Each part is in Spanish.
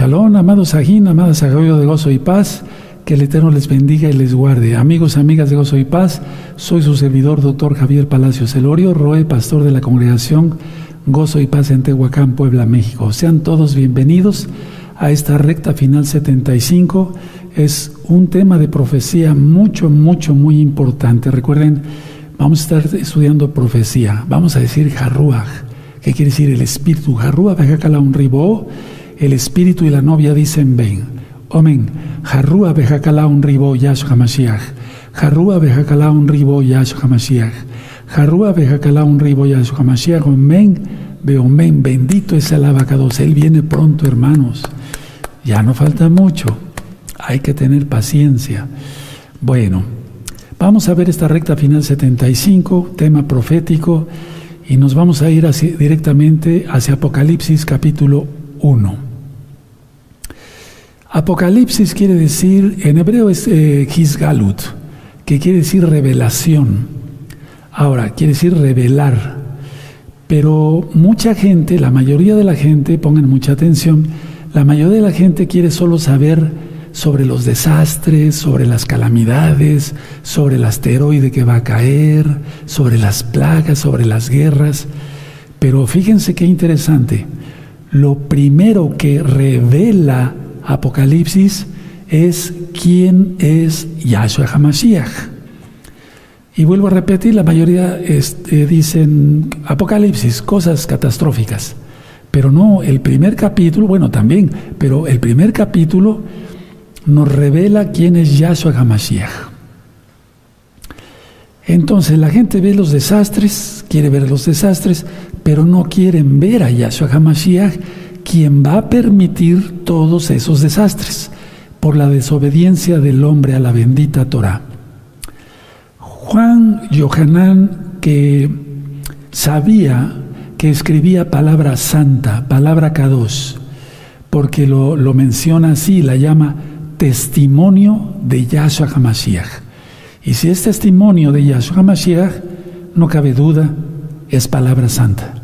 Shalom, amados Ajín, amadas Agavio de Gozo y Paz. Que el Eterno les bendiga y les guarde. Amigos, amigas de Gozo y Paz, soy su servidor, doctor Javier Palacios Elorio, Roe, pastor de la congregación Gozo y Paz en Tehuacán, Puebla, México. Sean todos bienvenidos a esta recta final 75. Es un tema de profecía mucho, mucho, muy importante. Recuerden, vamos a estar estudiando profecía. Vamos a decir Jarruach, que quiere decir el espíritu. Jarruach, un ribó, el espíritu y la novia dicen ven. Omen, Jarrua bejakala un ribo yash hamashiach. Jarrua bejakala un ribo yash hamashiach. Jarrua bejakala un ribo yash hamashiach. Omen, omen, bendito es el abacados. Él viene pronto, hermanos. Ya no falta mucho. Hay que tener paciencia. Bueno, vamos a ver esta recta final 75, tema profético, y nos vamos a ir directamente hacia Apocalipsis capítulo 1. Apocalipsis quiere decir, en hebreo es eh, Hisgalut, que quiere decir revelación. Ahora, quiere decir revelar. Pero mucha gente, la mayoría de la gente, pongan mucha atención, la mayoría de la gente quiere solo saber sobre los desastres, sobre las calamidades, sobre el asteroide que va a caer, sobre las plagas, sobre las guerras. Pero fíjense qué interesante. Lo primero que revela Apocalipsis es quién es Yahshua HaMashiach. Y vuelvo a repetir, la mayoría este, dicen Apocalipsis, cosas catastróficas. Pero no, el primer capítulo, bueno, también, pero el primer capítulo nos revela quién es Yahshua HaMashiach. Entonces la gente ve los desastres, quiere ver los desastres, pero no quieren ver a Yahshua HaMashiach quien va a permitir todos esos desastres por la desobediencia del hombre a la bendita Torah. Juan Yohanan, que sabía que escribía palabra santa, palabra kadosh, porque lo, lo menciona así, la llama testimonio de Yahshua HaMashiach. Y si es testimonio de Yahshua HaMashiach, no cabe duda, es palabra santa.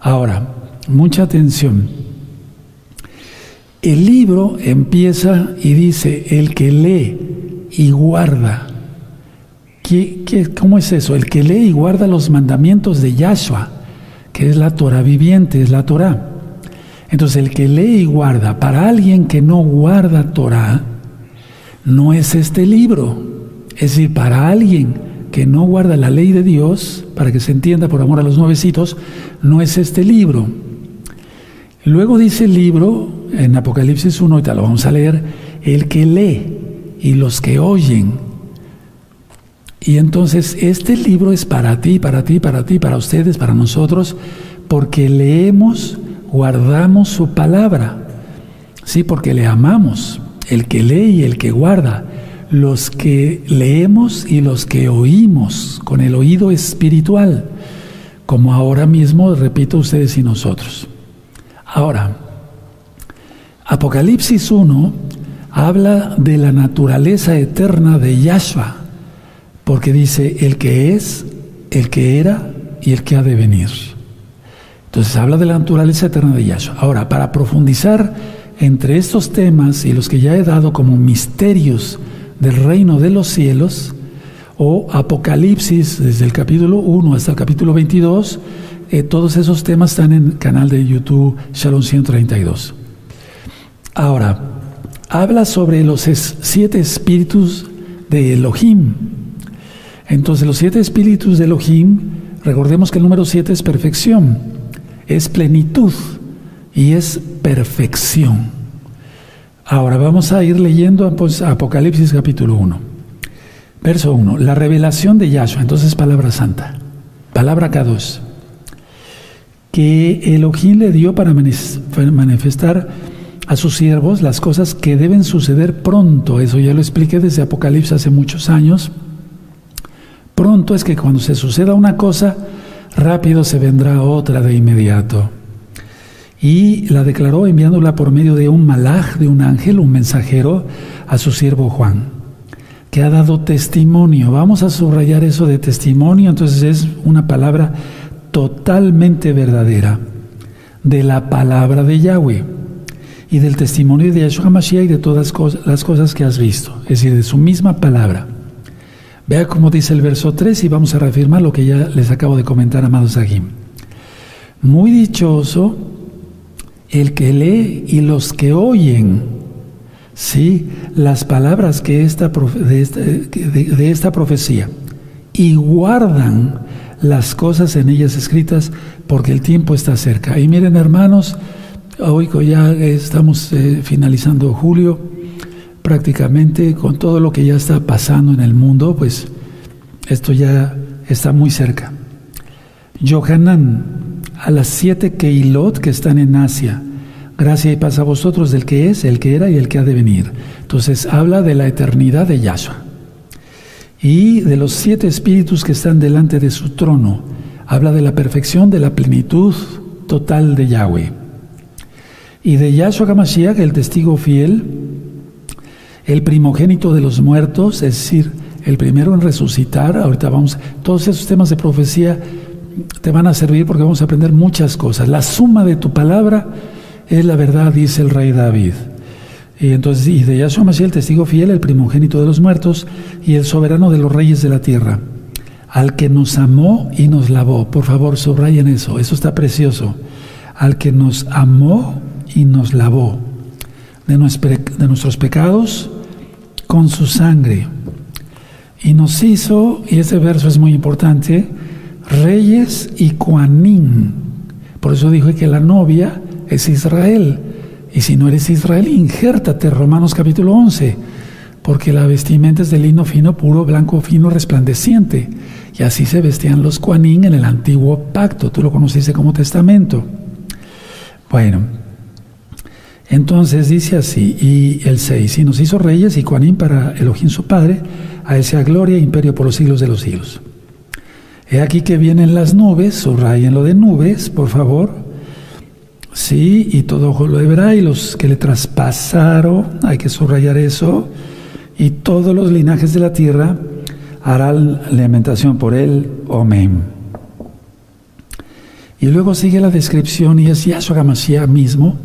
Ahora, mucha atención. El libro empieza y dice, el que lee y guarda. ¿Qué, cómo es eso? El que lee y guarda los mandamientos de Yahshua, que es la Torah viviente, es la Torah. Entonces el que lee y guarda, para alguien que no guarda Torah, no es este libro. Es decir, para alguien que no guarda la ley de Dios, para que se entienda por amor a los nuevecitos, no es este libro. Luego dice el libro, en Apocalipsis 1, ahorita lo vamos a leer, el que lee y los que oyen. Y entonces este libro es para ti, para ti, para ti, para ustedes, para nosotros, porque leemos, guardamos su palabra. Sí, porque le amamos, el que lee y el que guarda, los que leemos y los que oímos con el oído espiritual, como ahora mismo, repito, ustedes y nosotros. Ahora, Apocalipsis 1 habla de la naturaleza eterna de Yahshua, porque dice el que es, el que era y el que ha de venir. Entonces habla de la naturaleza eterna de Yahshua. Ahora, para profundizar entre estos temas y los que ya he dado como misterios del reino de los cielos, o Apocalipsis desde el capítulo 1 hasta el capítulo 22, eh, todos esos temas están en el canal de YouTube Shalom 132. Ahora, habla sobre los siete espíritus de Elohim. Entonces, los siete espíritus de Elohim, recordemos que el número siete es perfección, es plenitud y es perfección. Ahora vamos a ir leyendo pues, Apocalipsis capítulo 1. Verso 1. La revelación de Yahshua, entonces palabra santa, palabra K2, que Elohim le dio para manifestar a sus siervos las cosas que deben suceder pronto. Eso ya lo expliqué desde Apocalipsis hace muchos años. Pronto es que cuando se suceda una cosa, rápido se vendrá otra de inmediato. Y la declaró enviándola por medio de un malaj, de un ángel, un mensajero, a su siervo Juan, que ha dado testimonio. Vamos a subrayar eso de testimonio, entonces es una palabra totalmente verdadera, de la palabra de Yahweh y del testimonio de Yahshua Mashiach y de todas las cosas que has visto, es decir, de su misma palabra. Vea cómo dice el verso 3 y vamos a reafirmar lo que ya les acabo de comentar, amados Agim. Muy dichoso el que lee y los que oyen, ¿sí? Las palabras que esta, esta, de esta profecía y guardan las cosas en ellas escritas porque el tiempo está cerca. Y miren hermanos, hoy ya estamos eh, finalizando julio, prácticamente con todo lo que ya está pasando en el mundo, pues esto ya está muy cerca. Johanan, a las siete Keilot que están en Asia, gracia y paz a vosotros del que es, el que era y el que ha de venir. Entonces habla de la eternidad de Yahshua y de los siete espíritus que están delante de su trono. Habla de la perfección, de la plenitud total de Yahweh. Y de Yahshua HaMashiach, el testigo fiel, el primogénito de los muertos, es decir, el primero en resucitar. Ahorita vamos, todos esos temas de profecía te van a servir porque vamos a aprender muchas cosas. La suma de tu palabra es la verdad, dice el rey David. Y entonces, y de Yahshua Mashiach, el testigo fiel, el primogénito de los muertos y el soberano de los reyes de la tierra, al que nos amó y nos lavó. Por favor, subrayen eso, eso está precioso. Al que nos amó y nos lavó de, de nuestros pecados con su sangre. Y nos hizo, y ese verso es muy importante, reyes y cuanín. Por eso dijo que la novia es Israel. Y si no eres Israel, injértate, Romanos capítulo 11, porque la vestimenta es de lino fino, puro, blanco, fino, resplandeciente. Y así se vestían los Kuanín en el antiguo pacto, tú lo conociste como testamento. Bueno, entonces dice así, y el 6, y nos hizo reyes y Kuanín para Elohim su Padre, a él sea gloria e imperio por los siglos de los siglos. He aquí que vienen las nubes, subrayen lo de nubes, por favor, Sí, y todo ojo lo verá, y los que le traspasaron, hay que subrayar eso, y todos los linajes de la tierra harán lamentación por él. Amén. Y luego sigue la descripción, y es Yahshua Mashiach mismo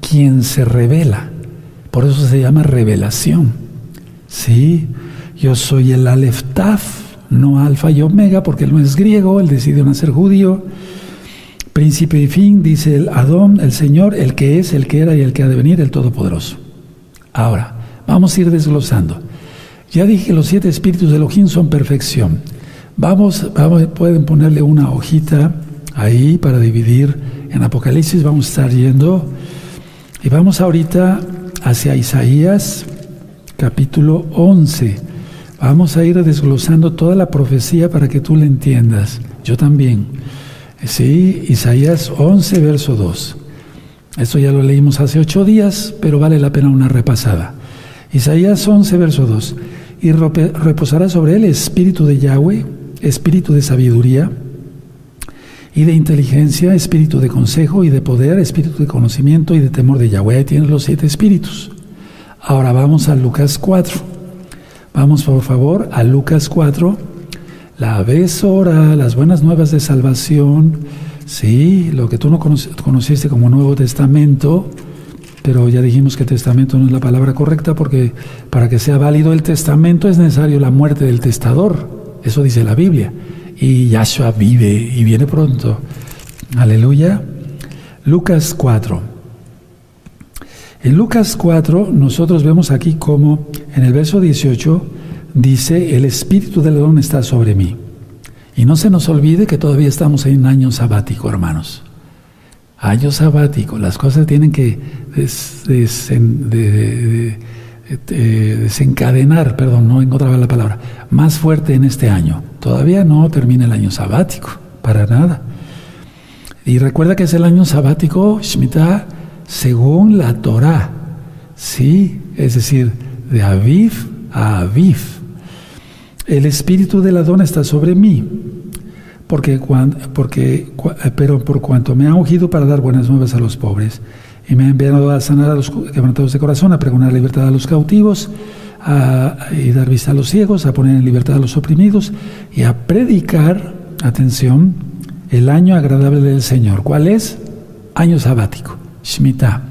quien se revela. Por eso se llama revelación. Sí, yo soy el Aleftaf, no Alfa y Omega, porque él no es griego, él decidió nacer judío Principio y fin, dice el Adón, el Señor, el que es, el que era y el que ha de venir, el Todopoderoso. Ahora, vamos a ir desglosando. Ya dije que los siete espíritus de Elohim son perfección. Vamos, vamos, pueden ponerle una hojita ahí para dividir en Apocalipsis, vamos a estar yendo. Y vamos ahorita hacia Isaías capítulo 11. Vamos a ir desglosando toda la profecía para que tú la entiendas. Yo también. Sí, Isaías 11, verso 2. Esto ya lo leímos hace ocho días, pero vale la pena una repasada. Isaías 11, verso 2. Y reposará sobre él espíritu de Yahweh, espíritu de sabiduría y de inteligencia, espíritu de consejo y de poder, espíritu de conocimiento y de temor de Yahweh. Ahí tienes los siete espíritus. Ahora vamos a Lucas 4. Vamos por favor a Lucas 4 la besora, las buenas nuevas de salvación, sí, lo que tú no conociste como Nuevo Testamento, pero ya dijimos que testamento no es la palabra correcta porque para que sea válido el testamento es necesario la muerte del testador, eso dice la Biblia, y Yahshua vive y viene pronto. Aleluya. Lucas 4. En Lucas 4 nosotros vemos aquí como en el verso 18 dice, el Espíritu del León está sobre mí. Y no se nos olvide que todavía estamos en año sabático, hermanos. Año sabático, las cosas tienen que desencadenar, perdón, no encontraba la palabra, más fuerte en este año. Todavía no termina el año sabático, para nada. Y recuerda que es el año sabático, Shemitah, según la Torah, ¿sí? Es decir, de Aviv a Aviv el espíritu del Adón está sobre mí, porque, porque, pero por cuanto me ha ungido para dar buenas nuevas a los pobres, y me ha enviado a sanar a los quebrantados de corazón, a pregonar libertad a los cautivos, a, y dar vista a los ciegos, a poner en libertad a los oprimidos, y a predicar, atención, el año agradable del Señor. ¿Cuál es? Año sabático, Shemitah.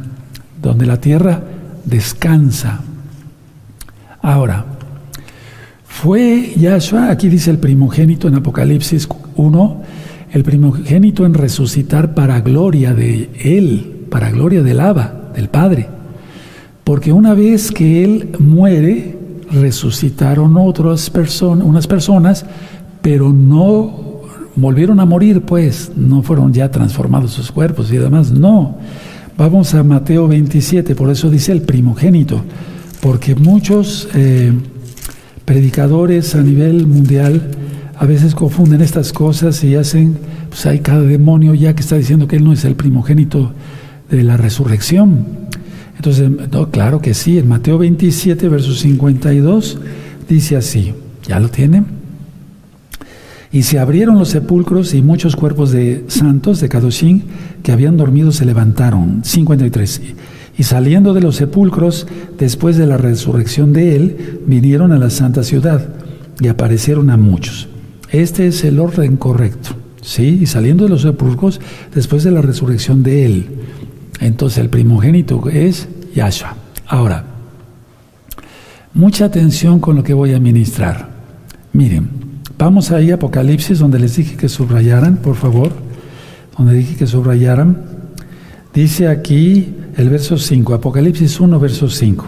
donde la tierra descansa. Ahora, fue Yahshua, aquí dice el primogénito en Apocalipsis 1, el primogénito en resucitar para gloria de Él, para gloria del Abba, del Padre. Porque una vez que Él muere, resucitaron otras personas, unas personas, pero no volvieron a morir, pues, no fueron ya transformados sus cuerpos y demás, no. Vamos a Mateo 27, por eso dice el primogénito, porque muchos eh, predicadores a nivel mundial a veces confunden estas cosas y hacen, pues hay cada demonio ya que está diciendo que él no es el primogénito de la resurrección. Entonces, no, claro que sí, en Mateo 27, verso 52, dice así, ¿ya lo tienen? Y se abrieron los sepulcros y muchos cuerpos de santos de Kadoshim que habían dormido se levantaron. 53. Y saliendo de los sepulcros, después de la resurrección de él, vinieron a la santa ciudad y aparecieron a muchos. Este es el orden correcto. ¿Sí? Y saliendo de los sepulcros, después de la resurrección de él. Entonces el primogénito es Yahshua. Ahora, mucha atención con lo que voy a ministrar. Miren, Vamos ahí a Apocalipsis, donde les dije que subrayaran, por favor, donde dije que subrayaran. Dice aquí el verso 5, Apocalipsis 1, verso 5.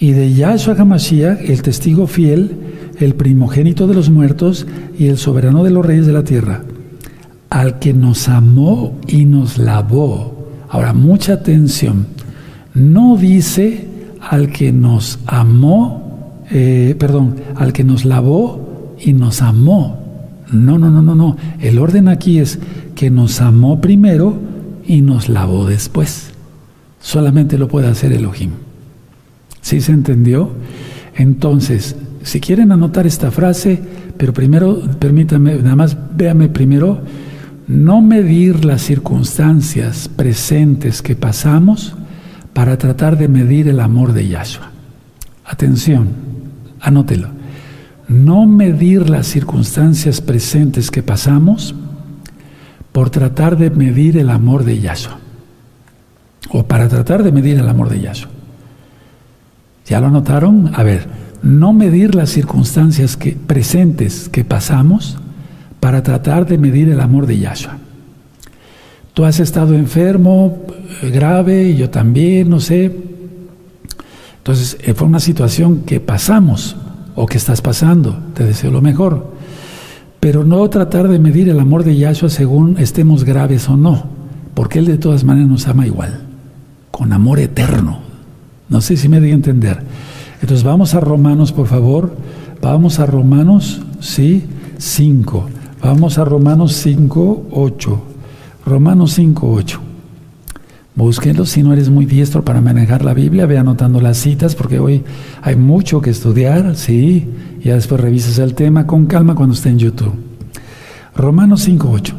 Y de Yahshua HaMashiach, el testigo fiel, el primogénito de los muertos y el soberano de los reyes de la tierra, al que nos amó y nos lavó. Ahora, mucha atención. No dice al que nos amó, eh, perdón, al que nos lavó y nos amó. No, no, no, no, no. El orden aquí es que nos amó primero y nos lavó después. Solamente lo puede hacer Elohim. ¿Sí se entendió? Entonces, si quieren anotar esta frase, pero primero, permítanme, nada más véame primero, no medir las circunstancias presentes que pasamos para tratar de medir el amor de Yahshua. Atención, anótelo no medir las circunstancias presentes que pasamos por tratar de medir el amor de Yahshua. O para tratar de medir el amor de Yahshua. ¿Ya lo notaron? A ver, no medir las circunstancias que, presentes que pasamos para tratar de medir el amor de Yahshua. Tú has estado enfermo, eh, grave, yo también, no sé. Entonces, eh, fue una situación que pasamos o que estás pasando. Te deseo lo mejor. Pero no tratar de medir el amor de Yahshua según estemos graves o no, porque Él de todas maneras nos ama igual, con amor eterno. No sé si me di a entender. Entonces vamos a Romanos, por favor. Vamos a Romanos, sí, 5. Vamos a Romanos 5, 8. Romanos 5, 8. Búsquenlo si no eres muy diestro para manejar la Biblia, ve anotando las citas porque hoy hay mucho que estudiar, sí, ya después revisas el tema con calma cuando esté en YouTube. Romanos 5:8.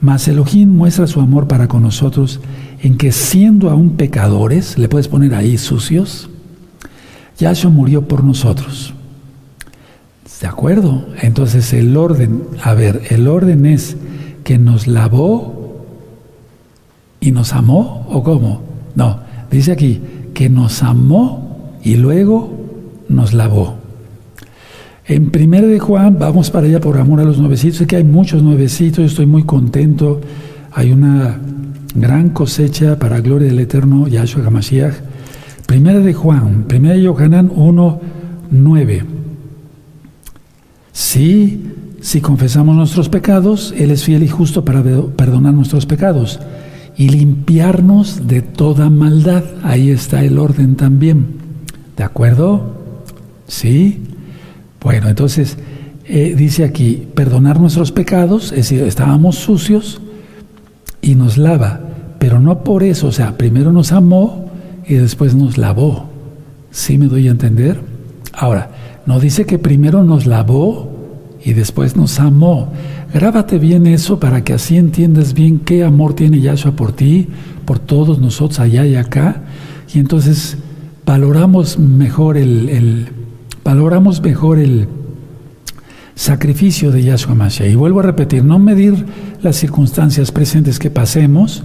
Mas Elohim muestra su amor para con nosotros en que siendo aún pecadores, le puedes poner ahí sucios, Yahshua murió por nosotros. ¿De acuerdo? Entonces el orden, a ver, el orden es que nos lavó y nos amó o cómo? No, dice aquí que nos amó y luego nos lavó. En primero de Juan, vamos para allá por amor a los nuevecitos, sé que hay muchos nuevecitos, estoy muy contento, hay una gran cosecha para gloria del eterno Yahshua HaMashiach. Primera de Juan, primera de Yohanan 1, 9. Sí, si confesamos nuestros pecados, Él es fiel y justo para perdonar nuestros pecados y limpiarnos de toda maldad. Ahí está el orden también. ¿De acuerdo? ¿Sí? Bueno, entonces eh, dice aquí, perdonar nuestros pecados, es decir, estábamos sucios y nos lava, pero no por eso, o sea, primero nos amó y después nos lavó. ¿Sí me doy a entender? Ahora, no dice que primero nos lavó y después nos amó. Grábate bien eso para que así entiendas bien qué amor tiene Yahshua por ti, por todos nosotros allá y acá. Y entonces valoramos mejor el, valoramos mejor el sacrificio de Yahshua Mashiach. Y vuelvo a repetir, no medir las circunstancias presentes que pasemos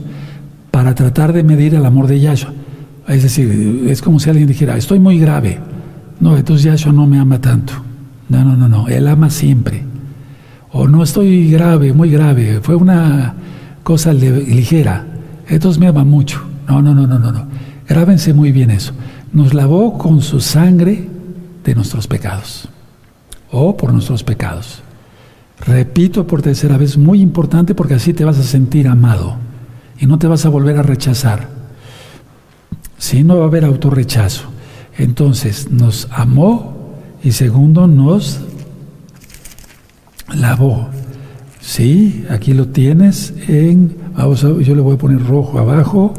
para tratar de medir el amor de Yahshua. Es decir, es como si alguien dijera, estoy muy grave. No, entonces Yahshua no me ama tanto. No, no, no, no, Él ama siempre. O no estoy grave, muy grave, fue una cosa ligera, entonces me ama mucho. No, no, no, no, no, no. Grábense muy bien eso. Nos lavó con su sangre de nuestros pecados. O por nuestros pecados. Repito por tercera vez, muy importante porque así te vas a sentir amado y no te vas a volver a rechazar. Si no va a haber autorrechazo. Entonces nos amó y segundo nos lavó. Sí, aquí lo tienes en, vamos yo le voy a poner rojo abajo.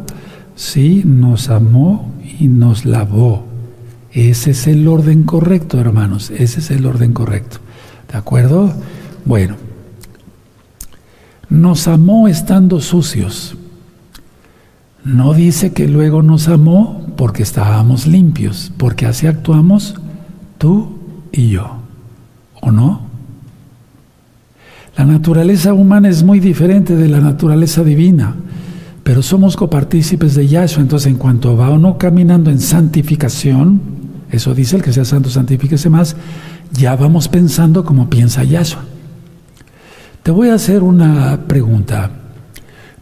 Sí, nos amó y nos lavó. Ese es el orden correcto, hermanos. Ese es el orden correcto. ¿De acuerdo? Bueno, nos amó estando sucios. No dice que luego nos amó porque estábamos limpios, porque así actuamos tú y yo. ¿O no? La naturaleza humana es muy diferente de la naturaleza divina, pero somos copartícipes de Yahshua, entonces en cuanto va o no caminando en santificación, eso dice el que sea santo, santifíquese más, ya vamos pensando como piensa Yahshua. Te voy a hacer una pregunta.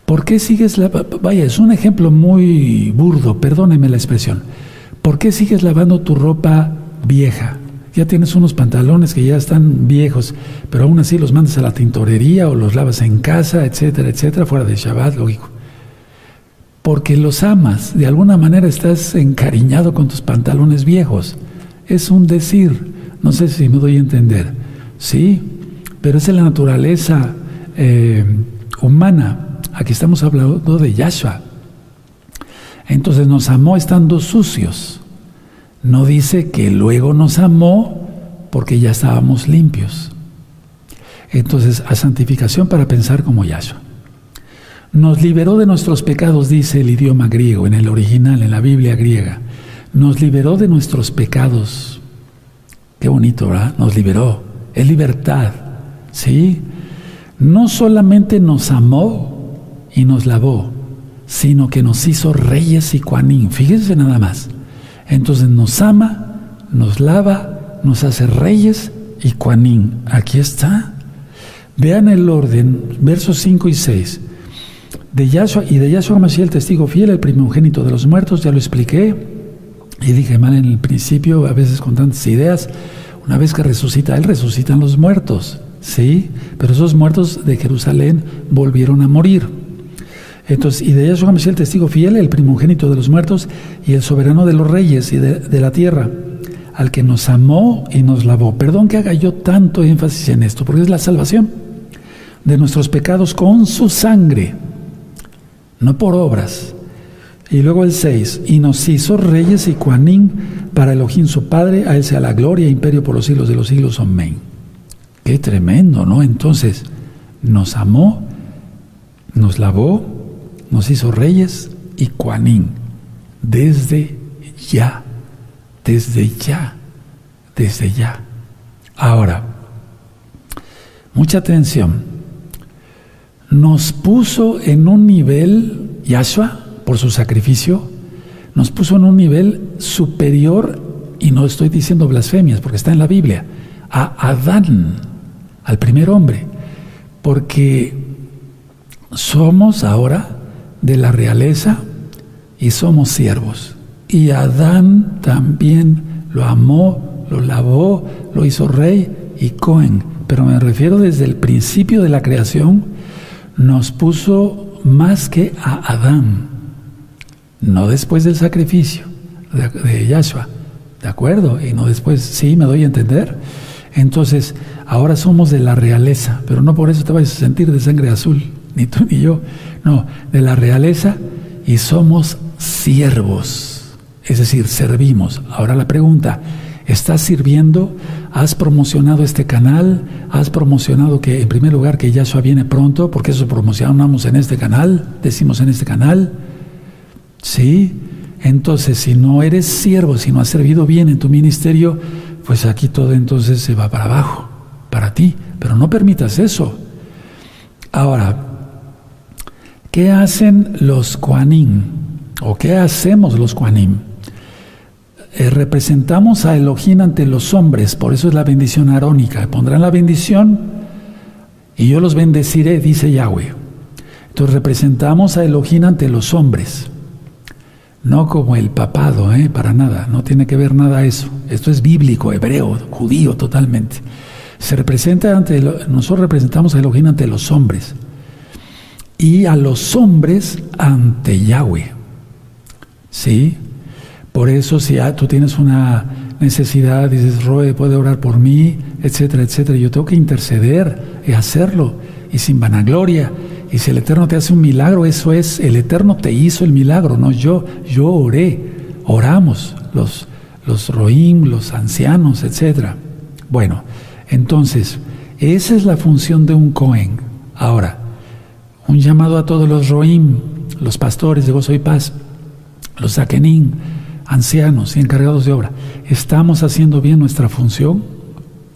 ¿Por qué sigues la vaya, es un ejemplo muy burdo, perdóneme la expresión. ¿Por qué sigues lavando tu ropa vieja? Ya tienes unos pantalones que ya están viejos, pero aún así los mandas a la tintorería o los lavas en casa, etcétera, etcétera, fuera de Shabbat, lógico. Porque los amas, de alguna manera estás encariñado con tus pantalones viejos. Es un decir, no sé si me doy a entender. Sí, pero es la naturaleza eh, humana. Aquí estamos hablando de Yahshua. Entonces nos amó estando sucios. No dice que luego nos amó porque ya estábamos limpios. Entonces, a santificación para pensar como Yahshua. Nos liberó de nuestros pecados, dice el idioma griego, en el original, en la Biblia griega. Nos liberó de nuestros pecados. Qué bonito, ¿verdad? Nos liberó. Es libertad. ¿Sí? No solamente nos amó y nos lavó, sino que nos hizo reyes y cuanín. Fíjense nada más. Entonces nos ama, nos lava, nos hace reyes y cuanín. Aquí está. Vean el orden, versos 5 y 6. De y de Yahshua Mashiach, el testigo fiel, el primogénito de los muertos, ya lo expliqué. Y dije mal en el principio, a veces con tantas ideas, una vez que resucita Él, resucitan los muertos. ¿Sí? Pero esos muertos de Jerusalén volvieron a morir. Entonces, y de Yahshua Mashiach, el testigo fiel, el primogénito de los muertos y el soberano de los reyes y de, la tierra, al que nos amó y nos lavó. Perdón que haga yo tanto énfasis en esto, porque es la salvación de nuestros pecados con su sangre, no por obras. Y luego el 6, y nos hizo reyes y cuanín para Elohim su Padre, a él sea la gloria e imperio por los siglos de los siglos. Amén. Qué tremendo, ¿no? Entonces, nos amó, nos lavó, nos hizo reyes y cuanín, desde ya, desde ya, desde ya. Ahora, mucha atención, nos puso en un nivel, Yahshua, por su sacrificio, nos puso en un nivel superior, y no estoy diciendo blasfemias, porque está en la Biblia, a Adán, al primer hombre, porque somos ahora de la realeza y somos siervos. Y Adán también lo amó, lo lavó, lo hizo rey y Cohen. Pero me refiero desde el principio de la creación, nos puso más que a Adán, no después del sacrificio de, Yahshua, ¿de acuerdo? Y no después, sí, me doy a entender. Entonces, ahora somos de la realeza, pero no por eso te vayas a sentir de sangre azul, ni tú ni yo. No, de la realeza y somos siervos, es decir, servimos. Ahora la pregunta, ¿estás sirviendo? ¿Has promocionado este canal? ¿Has promocionado que en primer lugar que Yahshua viene pronto? Porque eso promocionamos en este canal, decimos en este canal. ¿Sí? Entonces, si no eres siervo, si no has servido bien en tu ministerio, pues aquí todo entonces se va para abajo, para ti. Pero no permitas eso. Ahora, ¿Qué hacen los Kuanim? ¿O qué hacemos los Kuanim? Eh, representamos a Elohim ante los hombres, por eso es la bendición arónica. Pondrán la bendición y yo los bendeciré, dice Yahweh. Entonces representamos a Elohim ante los hombres. No como el papado, ¿eh? para nada, no tiene que ver nada eso. Esto es bíblico, hebreo, judío totalmente. Se representa ante, nosotros representamos a Elohim ante los hombres y a los hombres ante Yahweh. ¿Sí? Por eso si tú tienes una necesidad, dices, Roe, puede orar por mí, etcétera, etcétera, yo tengo que interceder y hacerlo, y sin vanagloria. Y si el Eterno te hace un milagro, eso es, el Eterno te hizo el milagro, no yo, yo oré, oramos, los, los roim, los ancianos, etcétera. Bueno, entonces, esa es la función de un Cohen. Ahora, un llamado a todos los roim, los pastores de gozo y paz, los zakenim, ancianos y encargados de obra, ¿estamos haciendo bien nuestra función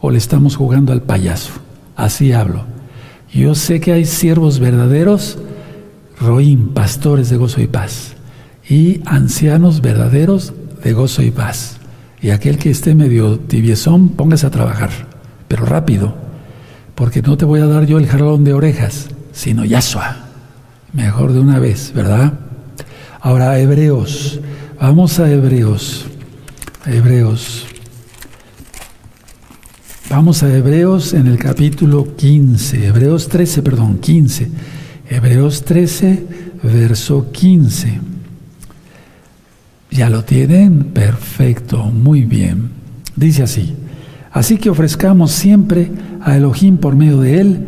o le estamos jugando al payaso? Así hablo. Yo sé que hay siervos verdaderos, roim, pastores de gozo y paz, y ancianos verdaderos de gozo y paz. Y aquel que esté medio tibiezón, póngase a trabajar, pero rápido, porque no te voy a dar yo el jalón de orejas, sino Yahshua. Mejor de una vez, ¿verdad? Ahora, Hebreos. Vamos a Hebreos. Hebreos. Vamos a Hebreos en el capítulo 15. Hebreos 13, perdón, 15. Hebreos 13, verso 15. ¿Ya lo tienen? Perfecto, muy bien. Dice así. Así que ofrezcamos siempre a Elohim por medio de él.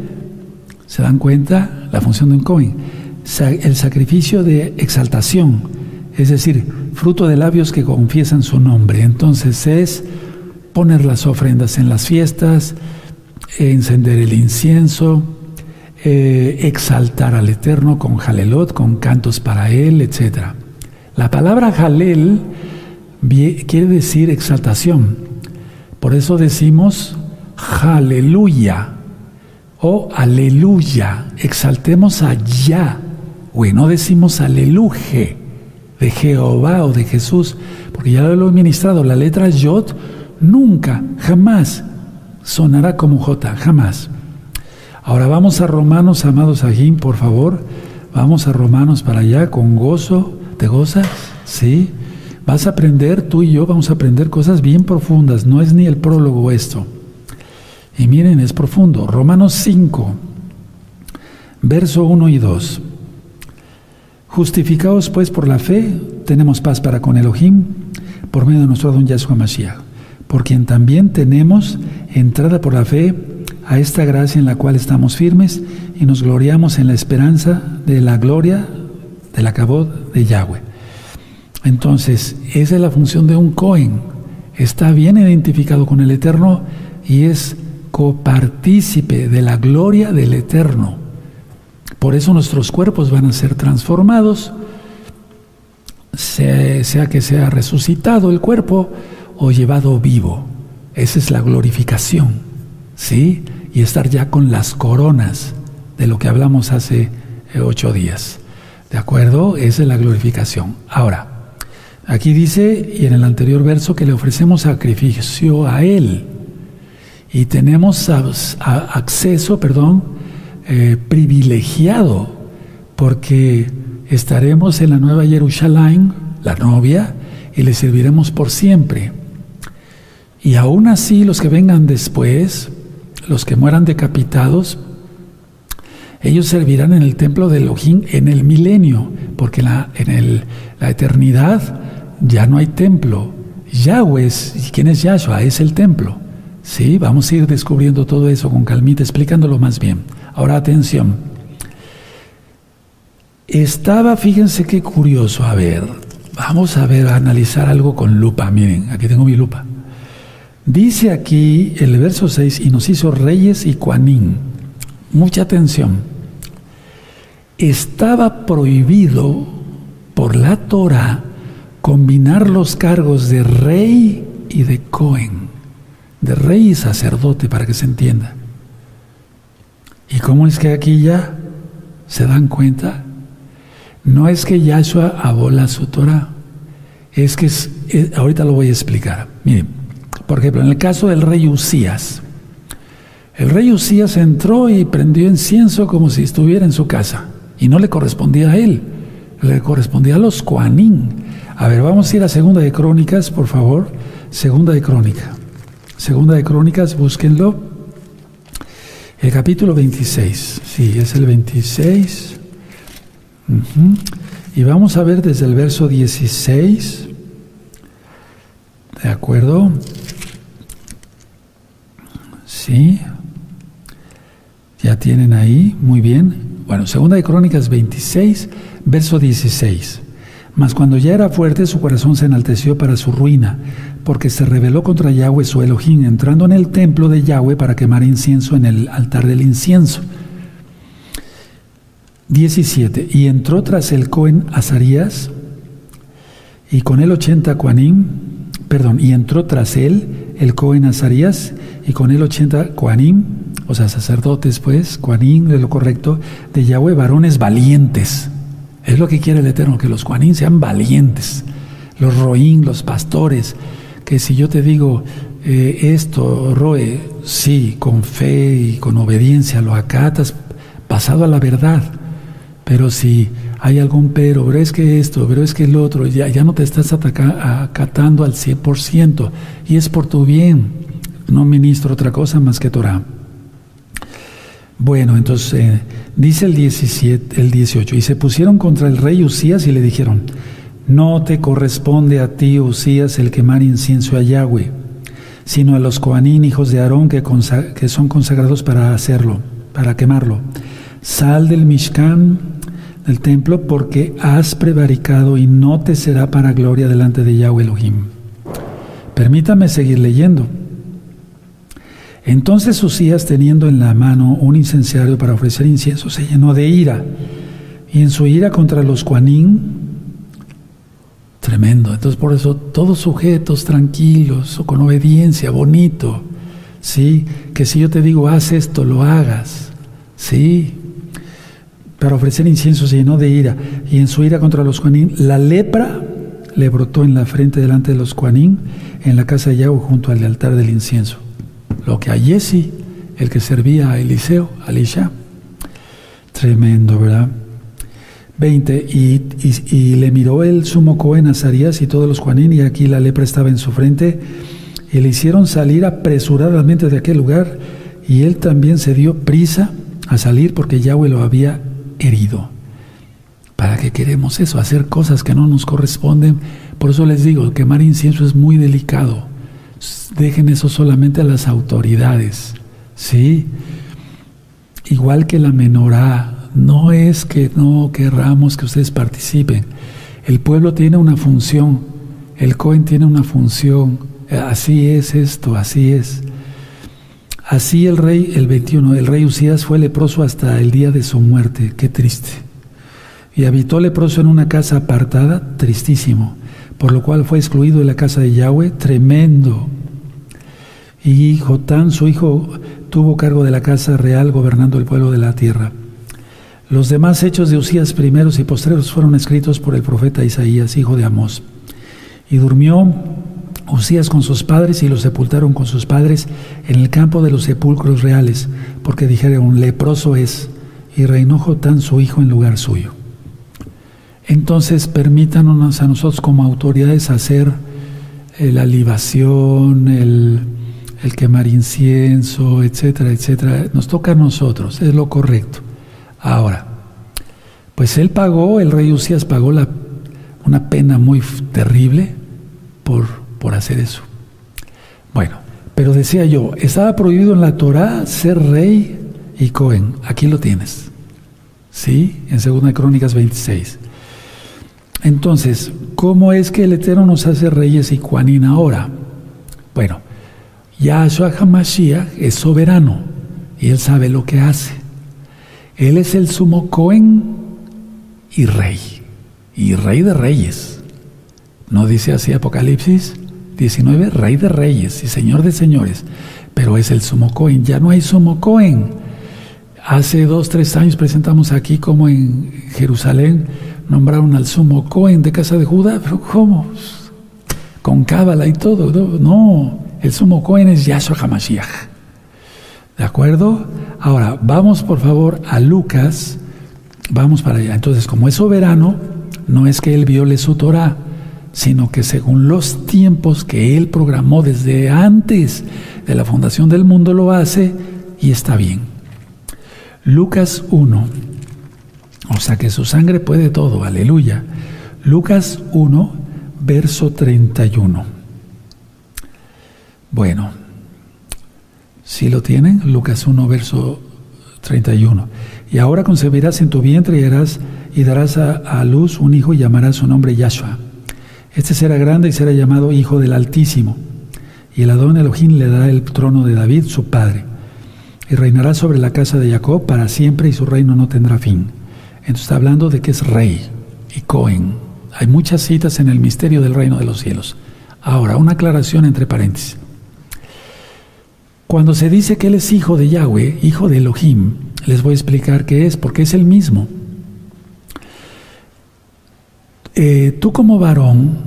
¿Se dan cuenta? La función de un Cohen. El sacrificio de exaltación es decir, fruto de labios que confiesan su nombre. Entonces es poner las ofrendas en las fiestas, encender el incienso, eh, exaltar al Eterno con jalelot, con cantos para Él, etc. La palabra jalel quiere decir exaltación. Por eso decimos aleluya o aleluya. Exaltemos a Ya. no decimos aleluje de Jehová o de Jesús, porque ya lo he ministrado, la letra Yod nunca, jamás sonará como J, jamás. Ahora vamos a Romanos, amados Ajim, por favor. Vamos a Romanos para allá con gozo. ¿Te gozas? Sí. Vas a aprender, tú y yo vamos a aprender cosas bien profundas. No es ni el prólogo esto. Y miren, es profundo. Romanos 5, verso 1 y 2. Justificados pues por la fe, tenemos paz para con Elohim por medio de nuestro don Yahshua Mashiach, por quien también tenemos entrada por la fe a esta gracia en la cual estamos firmes y nos gloriamos en la esperanza de la gloria del acabod de Yahweh. Entonces, esa es la función de un Cohen. Está bien identificado con el Eterno y es copartícipe de la gloria del Eterno. Por eso nuestros cuerpos van a ser transformados, sea, que sea resucitado el cuerpo o llevado vivo. Esa es la glorificación, ¿sí? Y estar ya con las coronas de lo que hablamos hace eh, ocho días. ¿De acuerdo? Esa es la glorificación. Ahora, aquí dice, y en el anterior verso, que le ofrecemos sacrificio a Él. Y tenemos acceso, perdón, eh, privilegiado, porque estaremos en la Nueva Jerusalén, la novia, y le serviremos por siempre. Y aún así los que vengan después, los que mueran decapitados, ellos servirán en el templo de Elohim en el milenio, porque en el, la eternidad ya no hay templo. Yahweh, ¿quién es Yahshua? Es el templo. Sí, vamos a ir descubriendo todo eso con calmita, explicándolo más bien. Ahora atención. Estaba, fíjense qué curioso, a ver, vamos a ver, a analizar algo con lupa, miren, aquí tengo mi lupa. Dice aquí el verso 6, y nos hizo reyes y cuanín. Mucha atención. Estaba prohibido por la Torah combinar los cargos de rey y de cohen, de rey y sacerdote, para que se entienda. ¿Y cómo es que aquí ya se dan cuenta? No es que Yahshua abola su Torah, es que ahorita lo voy a explicar. Miren, por ejemplo, en el caso del rey Usías, el rey Usías entró y prendió incienso como si estuviera en su casa, y no le correspondía a él, le correspondía a los Coanín. A ver, vamos a ir a Segunda de Crónicas, por favor. Segunda de Crónica. Segunda de Crónicas, búsquenlo. El capítulo 26. Sí, es el 26. Y vamos a ver desde el verso 16. ¿De acuerdo? Sí. Ya tienen ahí, muy bien. Bueno, segunda de Crónicas 26, verso 16. Mas cuando ya era fuerte, su corazón se enalteció para su ruina, porque se rebeló contra Yahweh su Elohim, entrando en el templo de Yahweh para quemar incienso en el altar del incienso. 17. Y entró tras el Cohen Azarías, y con él ochenta Coanim, perdón, y entró tras él el Cohen Azarías, y con él ochenta Coanim, o sea, sacerdotes, pues, Coanim, de lo correcto, de Yahweh, varones valientes. Es lo que quiere el Eterno, que los Coanim sean valientes, los Roín, los pastores, que si yo te digo eh, esto, Roe, sí, con fe y con obediencia lo acatas, pasado a la verdad, pero si hay algún pero, pero es que esto, pero es que el otro, ya, ya no te estás acatando al 100% y es por tu bien, no ministro otra cosa más que Torah. Bueno, entonces eh, dice el 17, el 18, y se pusieron contra el rey Usías y le dijeron, no te corresponde a ti, Usías, el quemar incienso a Yahweh, sino a los Coanín, hijos de Aarón, que, son consagrados para hacerlo, para quemarlo. Sal del Mishkan, del templo, porque has prevaricado y no te será para gloria delante de Yahweh Elohim. Permítame seguir leyendo. Entonces Usías, teniendo en la mano un incenciario para ofrecer incienso, se llenó de ira, y en su ira contra los Coanín, Tremendo. Entonces por eso todos sujetos tranquilos o con obediencia, bonito. ¿Sí? Que si yo te digo, haz esto, lo hagas. ¿Sí? Para ofrecer incienso se llenó de ira. Y en su ira contra los Juanín, la lepra le brotó en la frente delante de los Juanín, en la casa de Yahweh junto al altar del incienso. Lo que a Jesse, el que servía a Eliseo, a Elisha. Tremendo, ¿verdad? 20. Y, le miró el sumo Cohen Azarías y todos los Juanín, y aquí la lepra estaba en su frente, y le hicieron salir apresuradamente de aquel lugar, y él también se dio prisa a salir porque Yahweh lo había herido. ¿Para qué queremos eso? Hacer cosas que no nos corresponden. Por eso les digo, quemar incienso es muy delicado. Dejen eso solamente a las autoridades. ¿Sí? Igual que la menorá, no es que no querramos que ustedes participen. El pueblo tiene una función, el Cohen tiene una función. Así es esto, así es. Así el rey, el 21, el rey Usías fue leproso hasta el día de su muerte. Qué triste. Y habitó leproso en una casa apartada, tristísimo, por lo cual fue excluido de la casa de Yahweh, tremendo. Y Jotán, su hijo, tuvo cargo de la casa real gobernando el pueblo de la tierra. Los demás hechos de Usías primeros y postreros fueron escritos por el profeta Isaías, hijo de Amós. Y durmió Usías con sus padres y los sepultaron con sus padres en el campo de los sepulcros reales, porque dijeron, leproso es, y reinó Jotán su hijo en lugar suyo. Entonces permítanos a nosotros como autoridades hacer eh, la libación, el, el quemar incienso, etcétera, etcétera. Nos toca a nosotros, es lo correcto. Ahora, pues él pagó, el rey Usías pagó una pena muy terrible por, por hacer eso. Bueno, pero decía yo, estaba prohibido en la Torah ser rey y Cohen. Aquí lo tienes. ¿Sí? En 2 Crónicas 26. Entonces, ¿cómo es que el Eterno nos hace reyes y Juanín ahora? Bueno, Yahshua HaMashiach es soberano y él sabe lo que hace. Él es el sumo Cohen y rey, y rey de reyes. ¿No dice así Apocalipsis 19? Rey de reyes y señor de señores, pero es el sumo Cohen, ya no hay sumo Cohen. Hace dos, tres años presentamos aquí como en Jerusalén nombraron al sumo Cohen de casa de Judá. ¿Pero cómo? Con cábala y todo. No, el sumo Cohen es Yahshua HaMashiach. ¿De acuerdo? Ahora, vamos por favor a Lucas. Vamos para allá. Entonces, como es soberano, no es que él viole su Torah, sino que según los tiempos que él programó desde antes de la fundación del mundo lo hace y está bien. Lucas 1. O sea que su sangre puede todo, aleluya. Lucas 1, verso 31. Bueno, si lo tienen, Lucas 1, verso 31. Y ahora concebirás en tu vientre y, harás, y darás a, luz un hijo y llamarás su nombre Yahshua. Este será grande y será llamado Hijo del Altísimo. Y el Adón Elohim le dará el trono de David, su padre. Y reinará sobre la casa de Jacob para siempre y su reino no tendrá fin. Entonces está hablando de que es rey y Cohen. Hay muchas citas en el misterio del reino de los cielos. Ahora, una aclaración entre paréntesis. Cuando se dice que Él es hijo de Yahweh, hijo de Elohim, les voy a explicar qué es, porque es el mismo. Eh, tú como varón,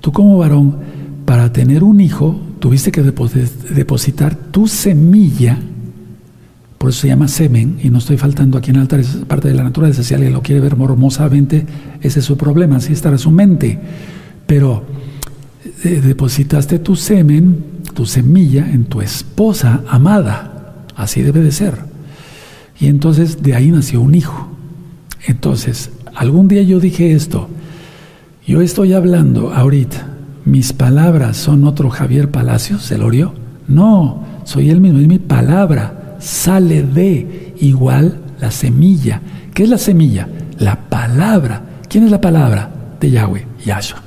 tú como varón, para tener un hijo, tuviste que depositar tu semilla, por eso se llama semen, y no estoy faltando aquí en altar, es parte de la naturaleza, si alguien lo quiere ver mormosamente, ese es su problema, así estará su mente. Pero eh, depositaste tu semen tu semilla en tu esposa amada. Así debe de ser. Y entonces de ahí nació un hijo. Entonces, algún día yo dije esto. Yo estoy hablando ahorita. ¿Mis palabras son otro Javier Palacios, Celorio? No, soy el mismo, es mi palabra. Sale de igual la semilla. ¿Qué es la semilla? La palabra. ¿Quién es la palabra? De Yahweh, Yahshua.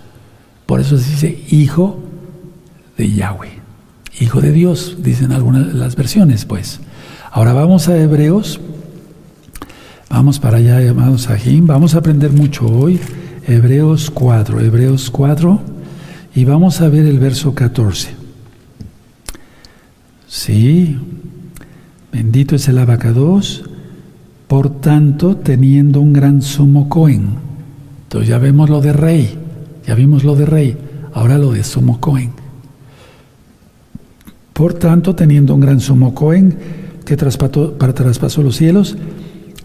Por eso se dice hijo de Yahweh. Hijo de Dios, dicen algunas de las versiones, pues. Ahora vamos a Hebreos. Vamos para allá, amados Sahim. Vamos a aprender mucho hoy. Hebreos 4, Hebreos 4. Y vamos a ver el verso 14. Sí. Bendito es el abacados. Por tanto, teniendo un gran sumo Cohen. Entonces ya vemos lo de rey. Ya vimos lo de rey. Ahora lo de sumo Cohen por tanto, teniendo un gran sumo Cohen que traspasó, los cielos,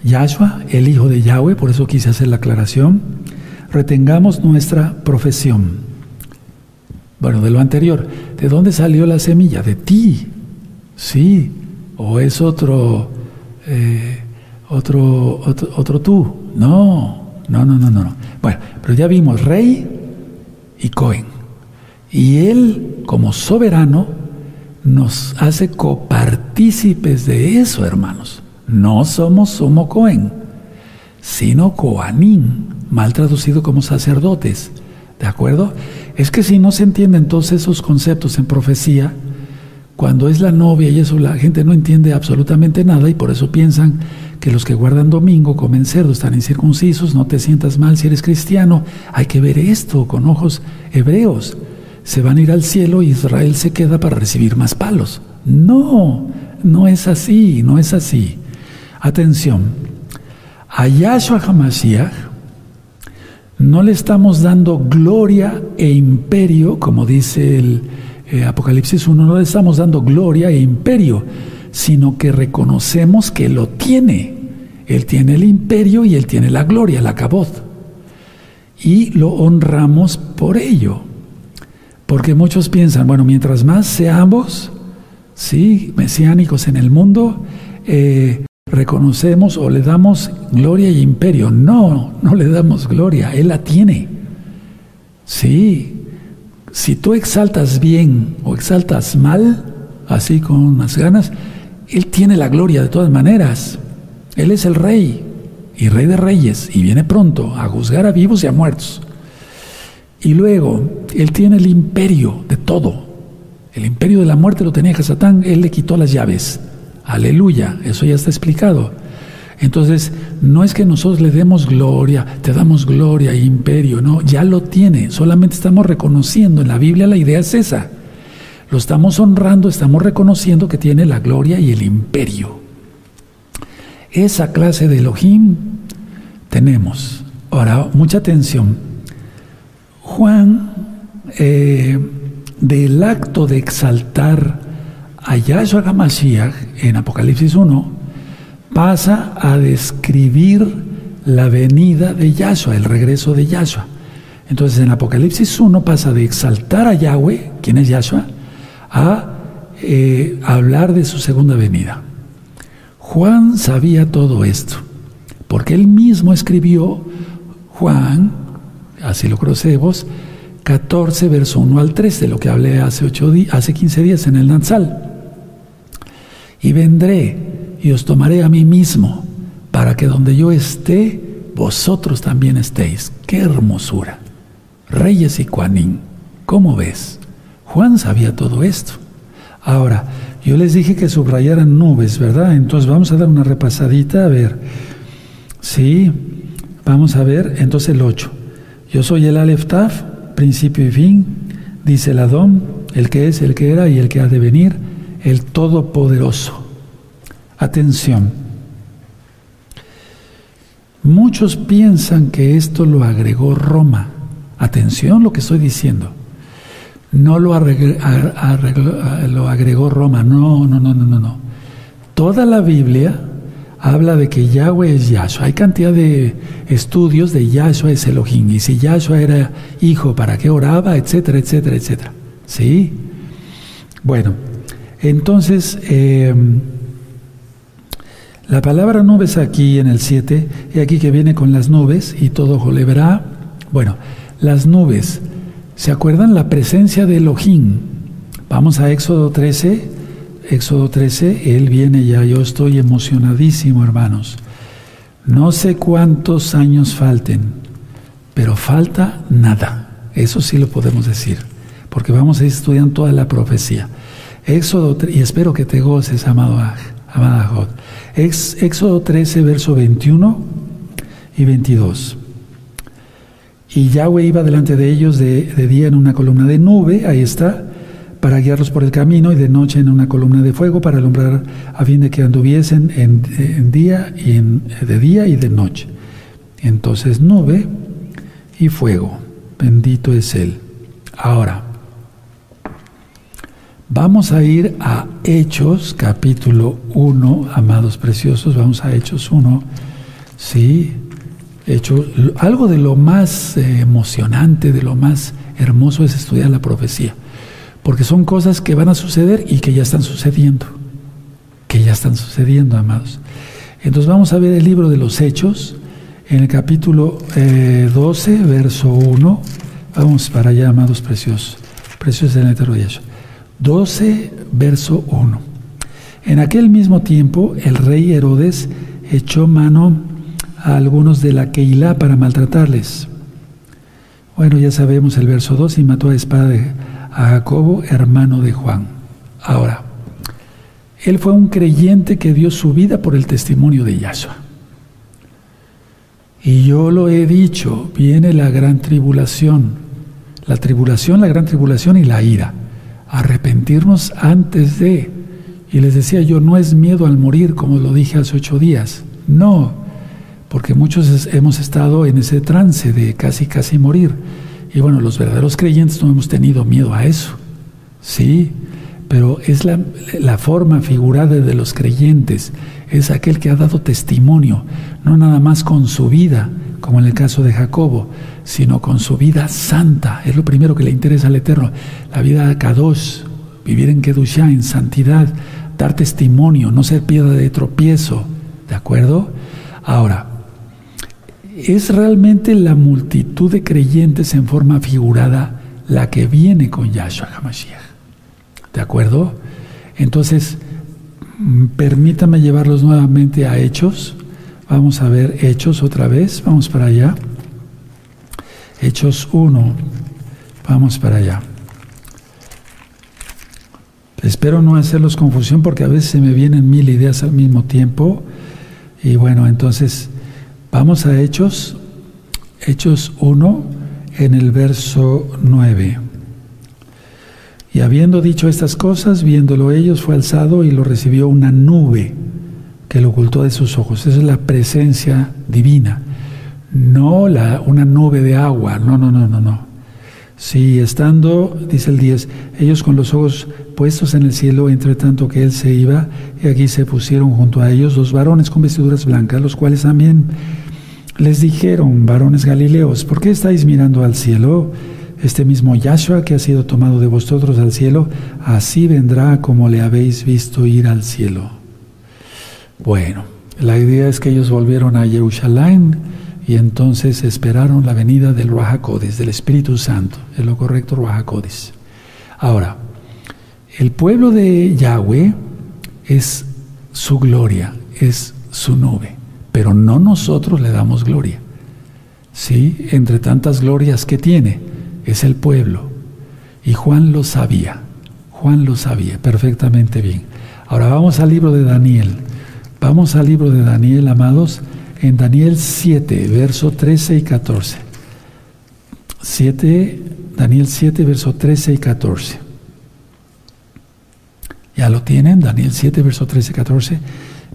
Yahshua, el Hijo de Yahweh, por eso quise hacer la aclaración, retengamos nuestra profesión. Bueno, de lo anterior, ¿de dónde salió la semilla? De ti, sí, o es otro, eh, otro, otro, otro, tú. No, no, no, no, no. Bueno, pero ya vimos rey y Cohen. Y él, como soberano, nos hace copartícipes de eso, hermanos. No somos sumo Cohen, sino Coanín, mal traducido como sacerdotes. ¿De acuerdo? Es que si no se entienden todos esos conceptos en profecía, cuando es la novia y eso la gente no entiende absolutamente nada y por eso piensan que los que guardan domingo comen cerdo, están incircuncisos, no te sientas mal si eres cristiano. Hay que ver esto con ojos hebreos se van a ir al cielo y Israel se queda para recibir más palos. No, no es así, no es así. Atención, a Yahshua HaMashiach no le estamos dando gloria e imperio, como dice el eh, Apocalipsis 1, no le estamos dando gloria e imperio, sino que reconocemos que lo tiene. Él tiene el imperio y él tiene la gloria, la cabot. Y lo honramos por ello. Porque muchos piensan, bueno, mientras más seamos, sí, mesiánicos en el mundo, eh, reconocemos o le damos gloria y imperio. No, no le damos gloria, Él la tiene. Sí, si tú exaltas bien o exaltas mal, así con unas ganas, Él tiene la gloria de todas maneras. Él es el rey y rey de reyes y viene pronto a juzgar a vivos y a muertos. Y luego, él tiene el imperio de todo. El imperio de la muerte lo tenía Satán, él le quitó las llaves. Aleluya, eso ya está explicado. Entonces, no es que nosotros le demos gloria, te damos gloria imperio, no, ya lo tiene, solamente estamos reconociendo, en la Biblia la idea es esa. Lo estamos honrando, estamos reconociendo que tiene la gloria y el imperio. Esa clase de Elohim tenemos Ahora, mucha atención. Juan, eh, del acto de exaltar a Yahshua HaMashiach en Apocalipsis 1, pasa a describir la venida de Yahshua, el regreso de Yahshua. Entonces en Apocalipsis 1 pasa de exaltar a Yahweh, quien es Yahshua, a eh, hablar de su segunda venida. Juan sabía todo esto, porque él mismo escribió Juan, así lo conocemos, 14, verso 1 al 3, de lo que hablé hace, hace 15 días en el Nanzal. Y vendré y os tomaré a mí mismo, para que donde yo esté, vosotros también estéis. ¡Qué hermosura! Reyes y Juanín, ¿cómo ves? Juan sabía todo esto. Ahora, yo les dije que subrayaran nubes, ¿verdad? Entonces vamos a dar una repasadita, a ver. Sí, vamos a ver, entonces el 8. Yo soy el Aleph Taf, principio y fin, dice el Adón, el que es, el que era y el que ha de venir, el Todopoderoso. Atención. Muchos piensan que esto lo agregó Roma. Atención lo que estoy diciendo. No lo, lo agregó Roma. No, no, no, no, no. Toda la Biblia habla de que Yahweh es Yahshua. Hay cantidad de estudios de Yahshua es Elohim. Y si Yahshua era hijo, ¿para qué oraba? Etcétera, etcétera, etcétera. ¿Sí? Bueno, entonces, eh, la palabra nubes aquí en el 7, y aquí que viene con las nubes y todo joleverá. Bueno, las nubes, ¿se acuerdan la presencia de Elohim? Vamos a Éxodo 13, Éxodo 13, Él viene ya, yo estoy emocionadísimo, hermanos. No sé cuántos años falten, pero falta nada. Eso sí lo podemos decir, porque vamos a ir estudiando toda la profecía. Éxodo, y espero que te goces, amado, amada Jod. Éxodo 13, verso 21 y 22. Y Yahweh iba delante de ellos de, día en una columna de nube, ahí está, para guiarlos por el camino, y de noche en una columna de fuego para alumbrar a fin de que anduviesen en, día y en, de día y de noche. Entonces nube y fuego, bendito es Él. Ahora, Vamos a ir a Hechos, capítulo 1, amados preciosos, vamos a Hechos 1, sí, Hechos, algo de lo más eh, emocionante, de lo más hermoso es estudiar la profecía, porque son cosas que van a suceder y que ya están sucediendo, que ya están sucediendo, amados. Entonces vamos a ver el libro de los Hechos, en el capítulo 12, eh, verso 1, vamos para allá, amados preciosos, preciosos del de 12, verso 1. En aquel mismo tiempo el rey Herodes echó mano a algunos de la Keilah para maltratarles. Bueno, ya sabemos el verso 2 y mató a espada a Jacobo, hermano de Juan. Ahora, él fue un creyente que dio su vida por el testimonio de Yahshua. Y yo lo he dicho, viene la gran tribulación, la tribulación, la gran tribulación y la ira arrepentirnos antes de. Y les decía yo, no es miedo al morir, como lo dije hace ocho días. No, porque muchos hemos estado en ese trance de casi, casi morir. Y bueno, los verdaderos creyentes no hemos tenido miedo a eso. Sí, pero es la, forma figurada de los creyentes, es aquel que ha dado testimonio, no nada más con su vida, como en el caso de Jacobo, sino con su vida santa. Es lo primero que le interesa al Eterno. La vida Kadosh, vivir en Kedushá, en santidad, dar testimonio, no ser piedra de tropiezo. ¿De acuerdo? Ahora, es realmente la multitud de creyentes en forma figurada la que viene con Yahshua HaMashiach. ¿De acuerdo? Entonces, mm, permítame llevarlos nuevamente a Hechos, Vamos a ver Hechos otra vez, vamos para allá. Hechos 1, vamos para allá. Espero no hacerlos confusión porque a veces se me vienen mil ideas al mismo tiempo. Y bueno, entonces vamos a Hechos, Hechos 1 en el verso 9. Y habiendo dicho estas cosas, viéndolo ellos, fue alzado y lo recibió una nube que lo ocultó de sus ojos. Esa es la presencia divina. no la, una nube de agua, no, no, no, no, no. Sí, estando, dice el 10, ellos con los ojos puestos en el cielo, entre tanto que él se iba, y aquí se pusieron junto a ellos dos varones con vestiduras blancas, los cuales también les dijeron, varones galileos, ¿por qué estáis mirando al cielo? Este mismo Yahshua que ha sido tomado de vosotros al cielo, así vendrá como le habéis visto ir al cielo. Bueno, la idea es que ellos volvieron a Jerusalén y entonces esperaron la venida del Ruajacodes, del Espíritu Santo, es lo correcto Ruajacodes. Ahora, el pueblo de Yahweh es su gloria, es su nube, pero no nosotros le damos gloria. Sí, entre tantas glorias que tiene, es el pueblo. Y Juan lo sabía, Juan lo sabía perfectamente bien. Ahora vamos al libro de Daniel. Vamos al libro de Daniel, amados, en Daniel 7, verso 13 y 14. 7, Daniel 7, verso 13 y 14. ¿Ya lo tienen? Daniel 7, verso 13 y 14.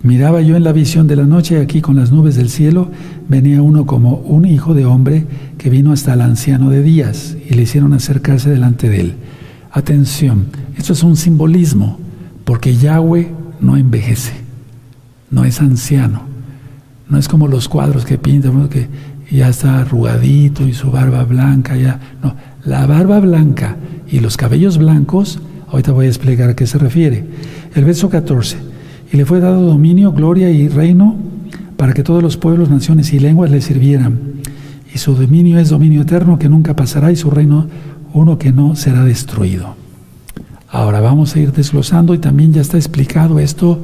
Miraba yo en la visión de la noche, aquí con las nubes del cielo, venía uno como un hijo de hombre que vino hasta el anciano de días y le hicieron acercarse delante de él. Atención, esto es un simbolismo, porque Yahweh no envejece, no es anciano. No es como los cuadros que pintan, que ya está arrugadito y su barba blanca, ya. No, la barba blanca y los cabellos blancos, ahorita voy a explicar a qué se refiere. El verso 14. Y le fue dado dominio, gloria y reino para que todos los pueblos, naciones y lenguas le sirvieran. Y su dominio es dominio eterno que nunca pasará y su reino uno que no será destruido. Ahora vamos a ir desglosando y también ya está explicado esto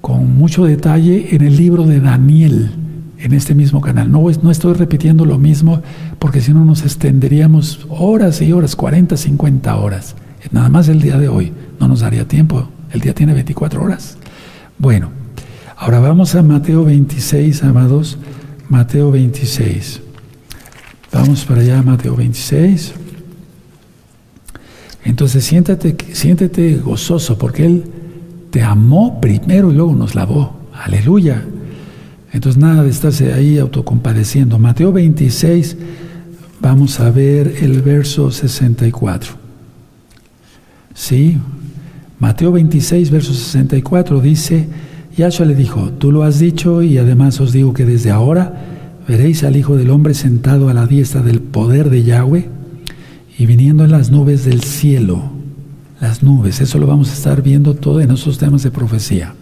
con mucho detalle en el libro de Daniel, en este mismo canal. No, no estoy repitiendo lo mismo porque si no nos extenderíamos horas y horas, 40, 50 horas. Nada más el día de hoy. No nos daría tiempo. El día tiene 24 horas. Bueno, ahora vamos a Mateo 26, amados. Mateo 26. Vamos para allá, Mateo 26. Entonces siéntate, siéntete gozoso porque Él te amó primero y luego nos lavó. Aleluya. Entonces nada de estarse ahí autocompadeciendo. Mateo 26, vamos a ver el verso 64. Sí, Mateo 26, verso 64 dice, Yahshua le dijo, tú lo has dicho y además os digo que desde ahora veréis al Hijo del Hombre sentado a la diestra del poder de Yahweh y viniendo en las nubes del cielo las nubes. Eso lo vamos a estar viendo todo en esos temas de profecía.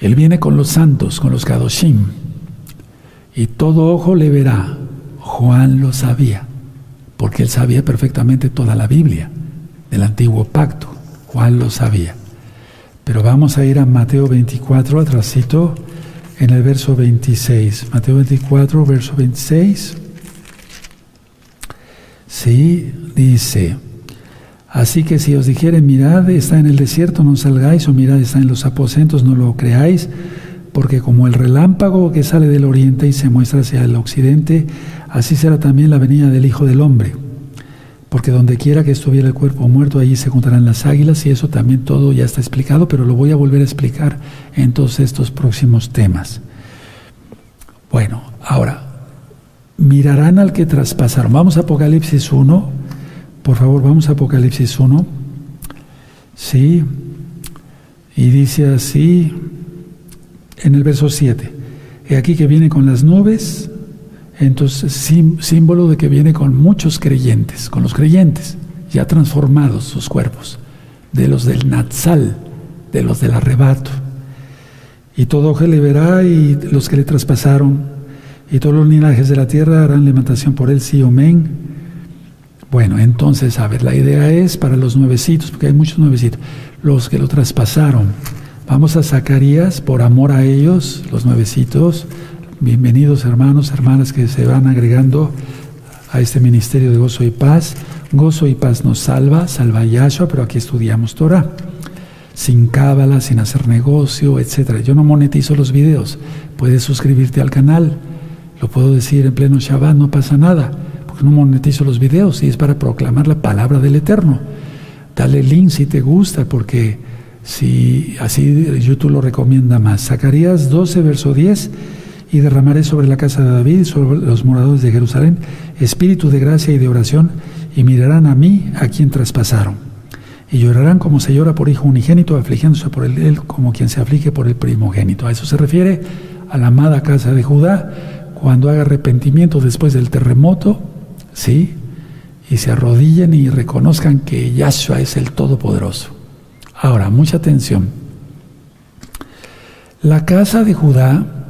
Él viene con los santos, con los Kadoshim, y todo ojo le verá. Juan lo sabía, porque él sabía perfectamente toda la Biblia del antiguo pacto. Juan lo sabía. Pero vamos a ir a Mateo 24, atrásito, en el verso 26. Mateo 24, verso 26. Sí, dice. Así que si os dijeren, mirad, está en el desierto, no salgáis, o mirad, está en los aposentos, no lo creáis, porque como el relámpago que sale del oriente y se muestra hacia el occidente, así será también la venida del Hijo del Hombre. Porque donde quiera que estuviera el cuerpo muerto, allí se juntarán las águilas, y eso también todo ya está explicado, pero lo voy a volver a explicar en todos estos próximos temas. Bueno, ahora, mirarán al que traspasaron. Vamos a Apocalipsis 1, por favor, vamos a Apocalipsis 1. Sí. Y dice así en el verso 7. He aquí que viene con las nubes, entonces símbolo de que viene con muchos creyentes, con los creyentes, ya transformados sus cuerpos, de los del Natsal, de los del arrebato. Y todo ojo le verá y los que le traspasaron, y todos los linajes de la tierra harán lamentación por él, sí, amén. Bueno, entonces, a ver, la idea es para los nuevecitos, porque hay muchos nuevecitos, los que lo traspasaron. Vamos a Zacarías, por amor a ellos, los nuevecitos. Bienvenidos hermanos, hermanas que se van agregando a este ministerio de gozo y paz. Gozo y paz nos salva, salva Yahshua, pero aquí estudiamos Torah. Sin cábala, sin hacer negocio, etc. Yo no monetizo los videos. Puedes suscribirte al canal. Lo puedo decir en pleno Shabbat, no pasa nada no monetizo los videos y es para proclamar la palabra del Eterno. Dale link si te gusta, porque si así YouTube lo recomienda más. Zacarías 12, verso 10. Y derramaré sobre la casa de David y sobre los moradores de Jerusalén espíritu de gracia y de oración y mirarán a mí a quien traspasaron. Y llorarán como se llora por hijo unigénito, afligiéndose por él como quien se aflige por el primogénito. A eso se refiere a la amada casa de Judá, cuando haga arrepentimiento después del terremoto, ¿sí? Y se arrodillen y reconozcan que Yahshua es el Todopoderoso. Ahora, mucha atención. La casa de Judá,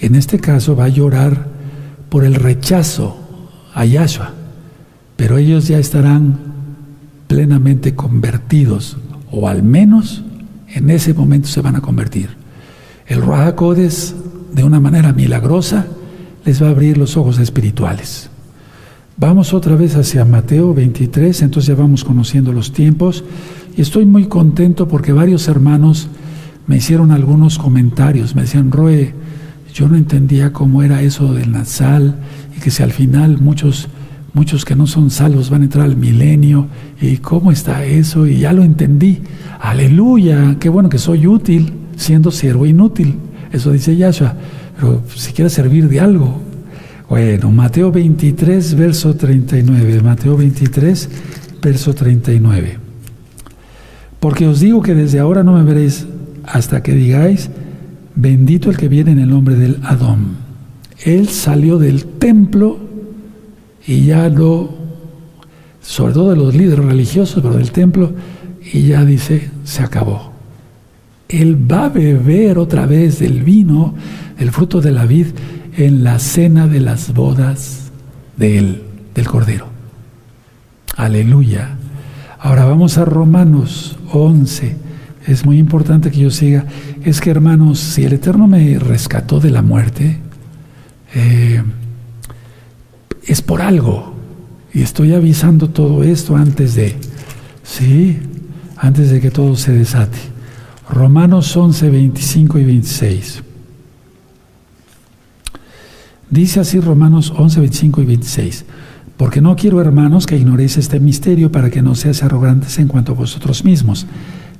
en este caso, va a llorar por el rechazo a Yahshua, pero ellos ya estarán plenamente convertidos, o al menos en ese momento se van a convertir. El Rahakodes, de una manera milagrosa, les va a abrir los ojos espirituales. Vamos otra vez hacia Mateo 23, entonces ya vamos conociendo los tiempos y estoy muy contento porque varios hermanos me hicieron algunos comentarios, me decían, Roe, yo no entendía cómo era eso del Nazal y que si al final muchos muchos que no son salvos van a entrar al milenio y cómo está eso y ya lo entendí. Aleluya, qué bueno que soy útil siendo siervo inútil. Eso dice Yahshua, pero si quieres servir de algo. Bueno, Mateo 23, verso 39. Mateo 23, verso 39. Porque os digo que desde ahora no me veréis hasta que digáis, bendito el que viene en el nombre del Adón. Él salió del templo y ya no, sobre todo de los líderes religiosos, pero del templo, y ya dice, se acabó. Él va a beber otra vez del vino, el fruto de la vid, en la cena de las bodas de él, del Cordero. Aleluya. Ahora vamos a Romanos 11. Es muy importante que yo siga. Es que hermanos, si el Eterno me rescató de la muerte, eh, es por algo. Y estoy avisando todo esto antes de, ¿sí? Antes de que todo se desate. Romanos 11, 25 y 26. Dice así Romanos 11, 25 y 26. Porque no quiero, hermanos, que ignoréis este misterio para que no seáis arrogantes en cuanto a vosotros mismos,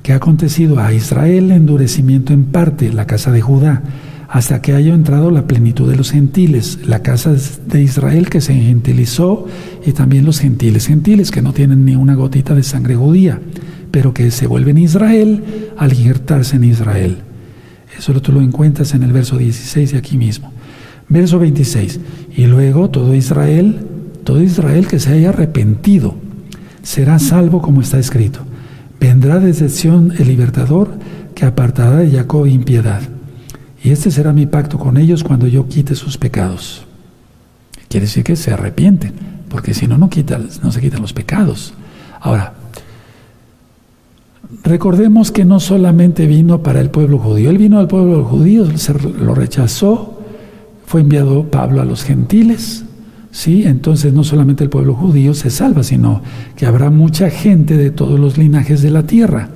que ha acontecido a Israel endurecimiento en parte, la casa de Judá hasta que haya entrado la plenitud de los gentiles, la casa de Israel que se gentilizó y también los gentiles gentiles que no tienen ni una gotita de sangre judía, pero que se vuelven Israel al injertarse en Israel. Eso tú lo encuentras en el verso 16 de aquí mismo. Verso 26. Y luego todo Israel, todo Israel que se haya arrepentido, será salvo como está escrito. Vendrá desde Sión el libertador que apartará de Jacob impiedad y este será mi pacto con ellos cuando yo quite sus pecados. Quiere decir que se arrepienten, porque si no, no, no se quitan los pecados. Ahora, recordemos que no solamente vino para el pueblo judío, él vino al pueblo judío, se lo rechazó, fue enviado Pablo a los gentiles, ¿sí? Entonces no solamente el pueblo judío se salva, sino que habrá mucha gente de todos los linajes de la tierra.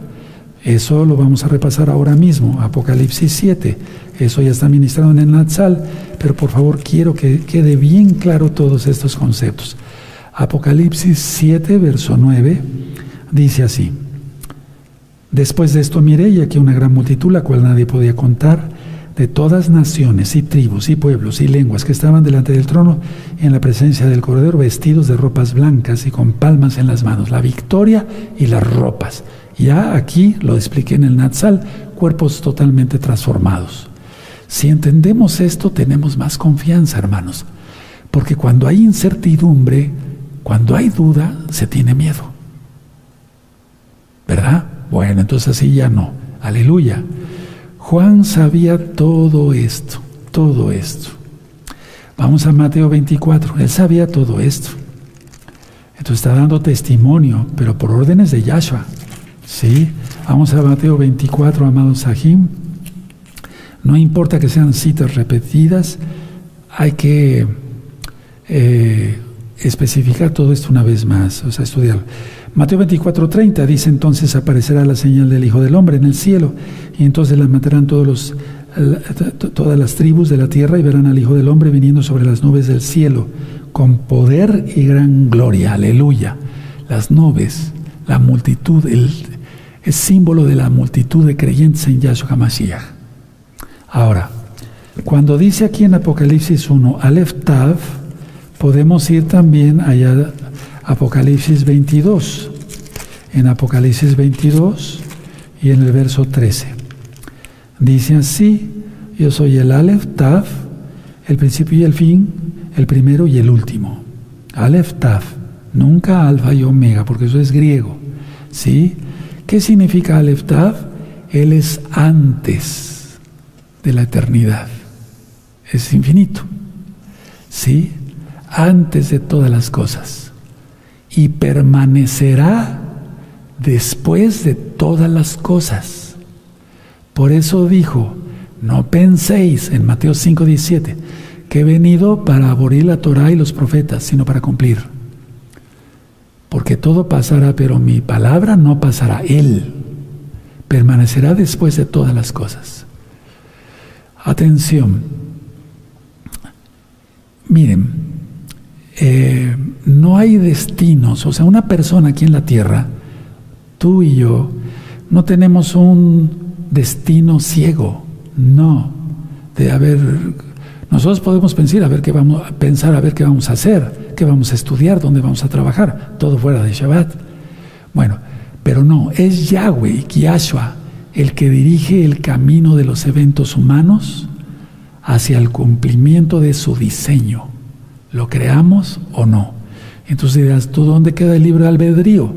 Eso lo vamos a repasar ahora mismo, Apocalipsis 7. Eso ya está ministrado en el Natsal, pero por favor quiero que quede bien claro todos estos conceptos. Apocalipsis 7, verso 9, dice así. Después de esto miré y aquí una gran multitud, la cual nadie podía contar, de todas naciones y tribus y pueblos y lenguas que estaban delante del trono en la presencia del Cordero, vestidos de ropas blancas y con palmas en las manos. La victoria y las ropas ya aquí lo expliqué en el Natsal, cuerpos totalmente transformados. Si entendemos esto, tenemos más confianza, hermanos, porque cuando hay incertidumbre, cuando hay duda, se tiene miedo. ¿Verdad? Bueno, entonces así ya no. Aleluya. Juan sabía todo esto, todo esto. Vamos a Mateo 24. Él sabía todo esto. Entonces está dando testimonio, pero por órdenes de Yahshua. ¿Sí? Vamos a Mateo 24, amados Sahim. No importa que sean citas repetidas, hay que eh, especificar todo esto una vez más, o sea, estudiar. Mateo 24, 30 dice entonces aparecerá la señal del Hijo del Hombre en el cielo y entonces la matarán todas las tribus de la tierra y verán al Hijo del Hombre viniendo sobre las nubes del cielo con poder y gran gloria. Aleluya. Las nubes, la multitud, el, es símbolo de la multitud de creyentes en Yahshua Mashiach. Ahora, Cuando dice aquí en Apocalipsis 1, Aleph Tav, podemos ir también allá Apocalipsis 22. En Apocalipsis 22 y en el verso 13. Dice así, yo soy el Aleph Tav, el principio y el fin, el primero y el último. Aleph Tav, nunca alfa y omega, porque eso es griego. ¿Sí? ¿Qué significa Aleph Tav? Él es antes de la eternidad. Es infinito. ¿Sí? Antes de todas las cosas. Y permanecerá después de todas las cosas. Por eso dijo, no penséis en Mateo 5:17 que he venido para abolir la Torah y los profetas, sino para cumplir. Porque todo pasará, pero mi palabra no pasará. Él permanecerá después de todas las cosas. Atención. Miren, eh, no hay destinos, o sea, una persona aquí en la tierra, tú y yo, no tenemos un destino ciego, no, de haber nosotros podemos pensar a ver qué vamos pensar a ver qué vamos a hacer, qué vamos a estudiar, dónde vamos a trabajar, todo fuera de Shabbat. Bueno, pero no, es Yahweh, Yahshua, el que dirige el camino de los eventos humanos hacia el cumplimiento de su diseño. ¿Lo creamos o no? Entonces dirás, ¿tú dónde queda el libre albedrío?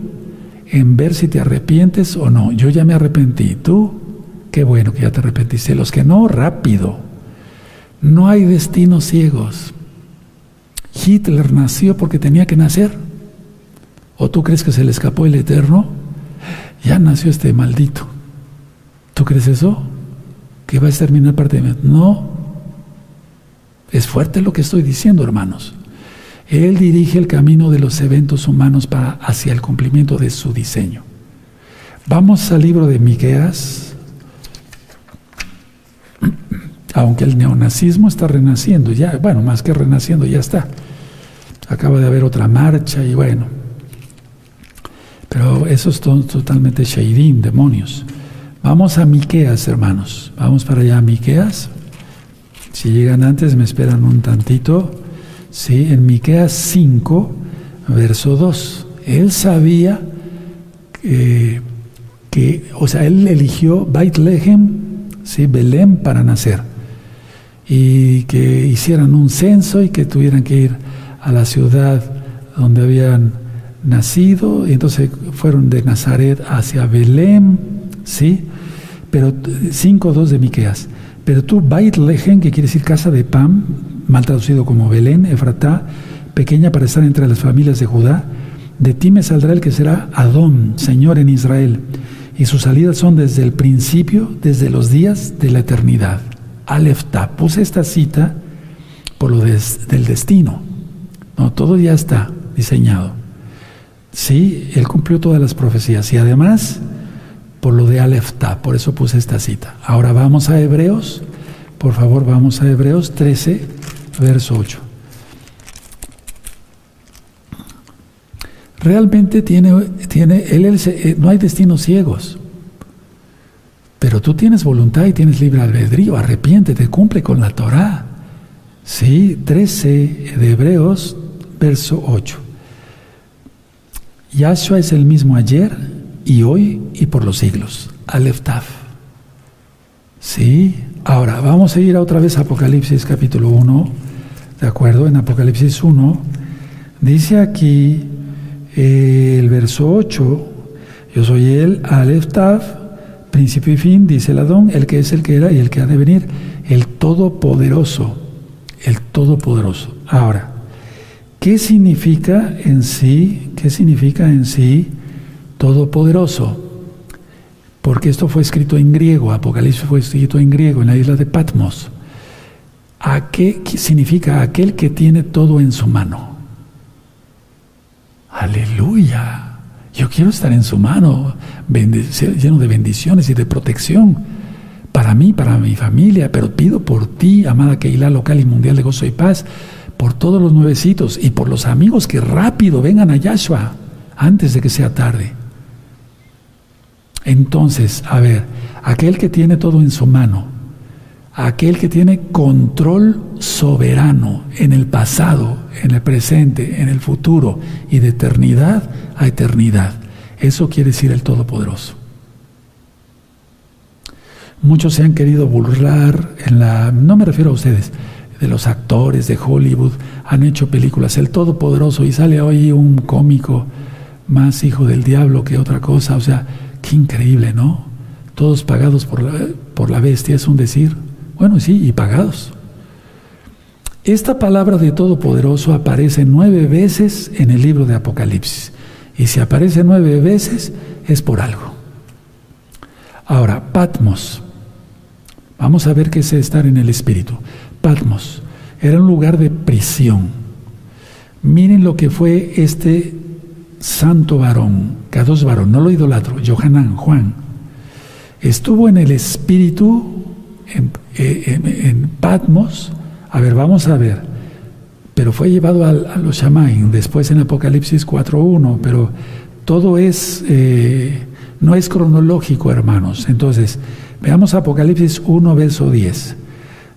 En ver si te arrepientes o no. Yo ya me arrepentí. ¿Tú? Qué bueno que ya te arrepentiste. Los que no, rápido. No hay destinos ciegos. Hitler nació porque tenía que nacer. ¿O tú crees que se le escapó el Eterno? Ya nació este maldito. ¿Tú crees eso? Que va a exterminar parte de mí. No. Es fuerte lo que estoy diciendo, hermanos. Él dirige el camino de los eventos humanos para, hacia el cumplimiento de su diseño. Vamos al libro de Miqueas, aunque el neonazismo está renaciendo, ya, bueno, más que renaciendo, ya está. Acaba de haber otra marcha y bueno. Pero eso es totalmente sheidim, demonios. Vamos a Miqueas, hermanos. Vamos para allá a Miqueas. Si llegan antes, me esperan un tantito. Sí, en Miqueas 5, verso 2. Él sabía que, o sea, él eligió Beit Lehem, sí, Belén para nacer y que hicieran un censo y que tuvieran que ir a la ciudad donde habían nacido, y entonces fueron de Nazaret hacia Belén, ¿sí? Pero 5.2 de Miqueas. Pero tú, Bait Lejen, que quiere decir casa de pan, mal traducido como Belén, Efratá, pequeña para estar entre las familias de Judá, de ti me saldrá el que será Adón, Señor en Israel, y sus salidas son desde el principio, desde los días de la eternidad. Alefta. Puse esta cita por lo del destino. No, todo ya está diseñado. Sí, él cumplió todas las profecías y además por lo de Alefta, por eso puse esta cita. Ahora vamos a Hebreos, por favor vamos a Hebreos 13, verso 8. Realmente tiene, tiene él, eh, no hay destinos ciegos. Pero tú tienes voluntad y tienes libre albedrío, arrepiéntete, cumple con la Torah. Sí, 13 de Hebreos, verso 8. Yahshua es el mismo ayer y hoy y por los siglos. Aleftaf. Sí, ahora vamos a ir otra vez a Apocalipsis capítulo 1, ¿de acuerdo? En Apocalipsis 1 dice aquí el verso 8, yo soy el Aleftaf principio y fin, dice el Adón, el que es el que era y el que ha de venir, el Todopoderoso, el Todopoderoso. Ahora, ¿qué significa en sí, qué significa en sí Todopoderoso? Porque esto fue escrito en griego, Apocalipsis fue escrito en griego, en la isla de Patmos. ¿A qué significa aquel que tiene todo en su mano? Aleluya. Yo quiero estar en su mano, lleno de bendiciones y de protección para mí, para mi familia, pero pido por ti, amada Keilah local y mundial de gozo y paz, por todos los nuevecitos y por los amigos que rápido vengan a Yahshua antes de que sea tarde. Entonces, a ver, aquel que tiene todo en su mano, aquel que tiene control soberano en el pasado, en el presente, en el futuro y de eternidad a eternidad. Eso quiere decir el Todopoderoso. Muchos se han querido burlar en la, no me refiero a ustedes, de los actores de Hollywood, han hecho películas, el Todopoderoso, y sale hoy un cómico más hijo del diablo que otra cosa, o sea, qué increíble, ¿no? Todos pagados por la, por la bestia, es un decir. Bueno, sí, y pagados. Esta palabra de Todopoderoso aparece nueve veces en el libro de Apocalipsis. Y si aparece nueve veces, es por algo. Ahora, Patmos. Vamos a ver qué es estar en el Espíritu. Patmos era un lugar de prisión. Miren lo que fue este santo varón, Cados varón, no lo idolatro, Johanán, Juan. Estuvo en el Espíritu en, Patmos, a ver, vamos a ver, pero fue llevado a, los Shamaim, después en Apocalipsis 4.1, pero todo es, eh, no es cronológico, hermanos. Entonces, veamos Apocalipsis 1, verso 10.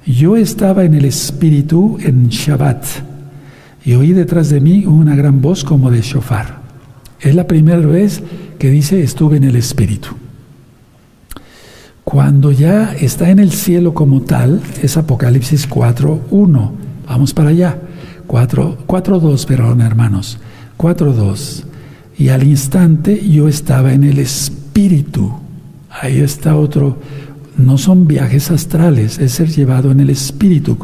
Yo estaba en el Espíritu en Shabbat y oí detrás de mí una gran voz como de shofar. Es la primera vez que dice estuve en el Espíritu. Cuando ya está en el cielo como tal, es Apocalipsis 4.1. Vamos para allá. 4.2, perdón, hermanos. 4.2. Y al instante yo estaba en el Espíritu. Ahí está otro. No son viajes astrales, es ser llevado en el Espíritu.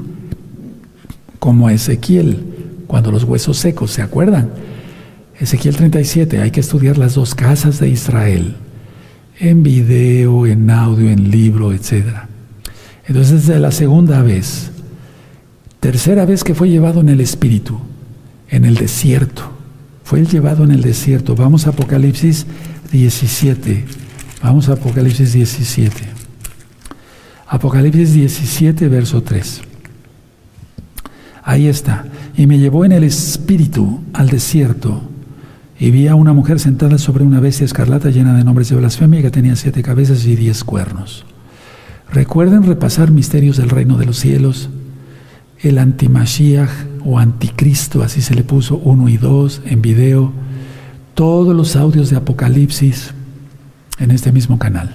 Como Ezequiel, cuando los huesos secos, ¿se acuerdan? Ezequiel 37, hay que estudiar las dos casas de Israel en video, en audio, en libro, etc. Entonces es la segunda vez. Tercera vez que fue llevado en el Espíritu, en el desierto. Fue llevado en el desierto. Vamos a Apocalipsis 17. Vamos a Apocalipsis 17. Apocalipsis 17, verso 3. Ahí está. Y me llevó en el Espíritu al desierto y vi a una mujer sentada sobre una bestia escarlata llena de nombres de blasfemia que tenía siete cabezas y diez cuernos. Recuerden repasar misterios del reino de los cielos, el antimashiach o anticristo, así se le puso uno y dos en video, todos los audios de Apocalipsis en este mismo canal.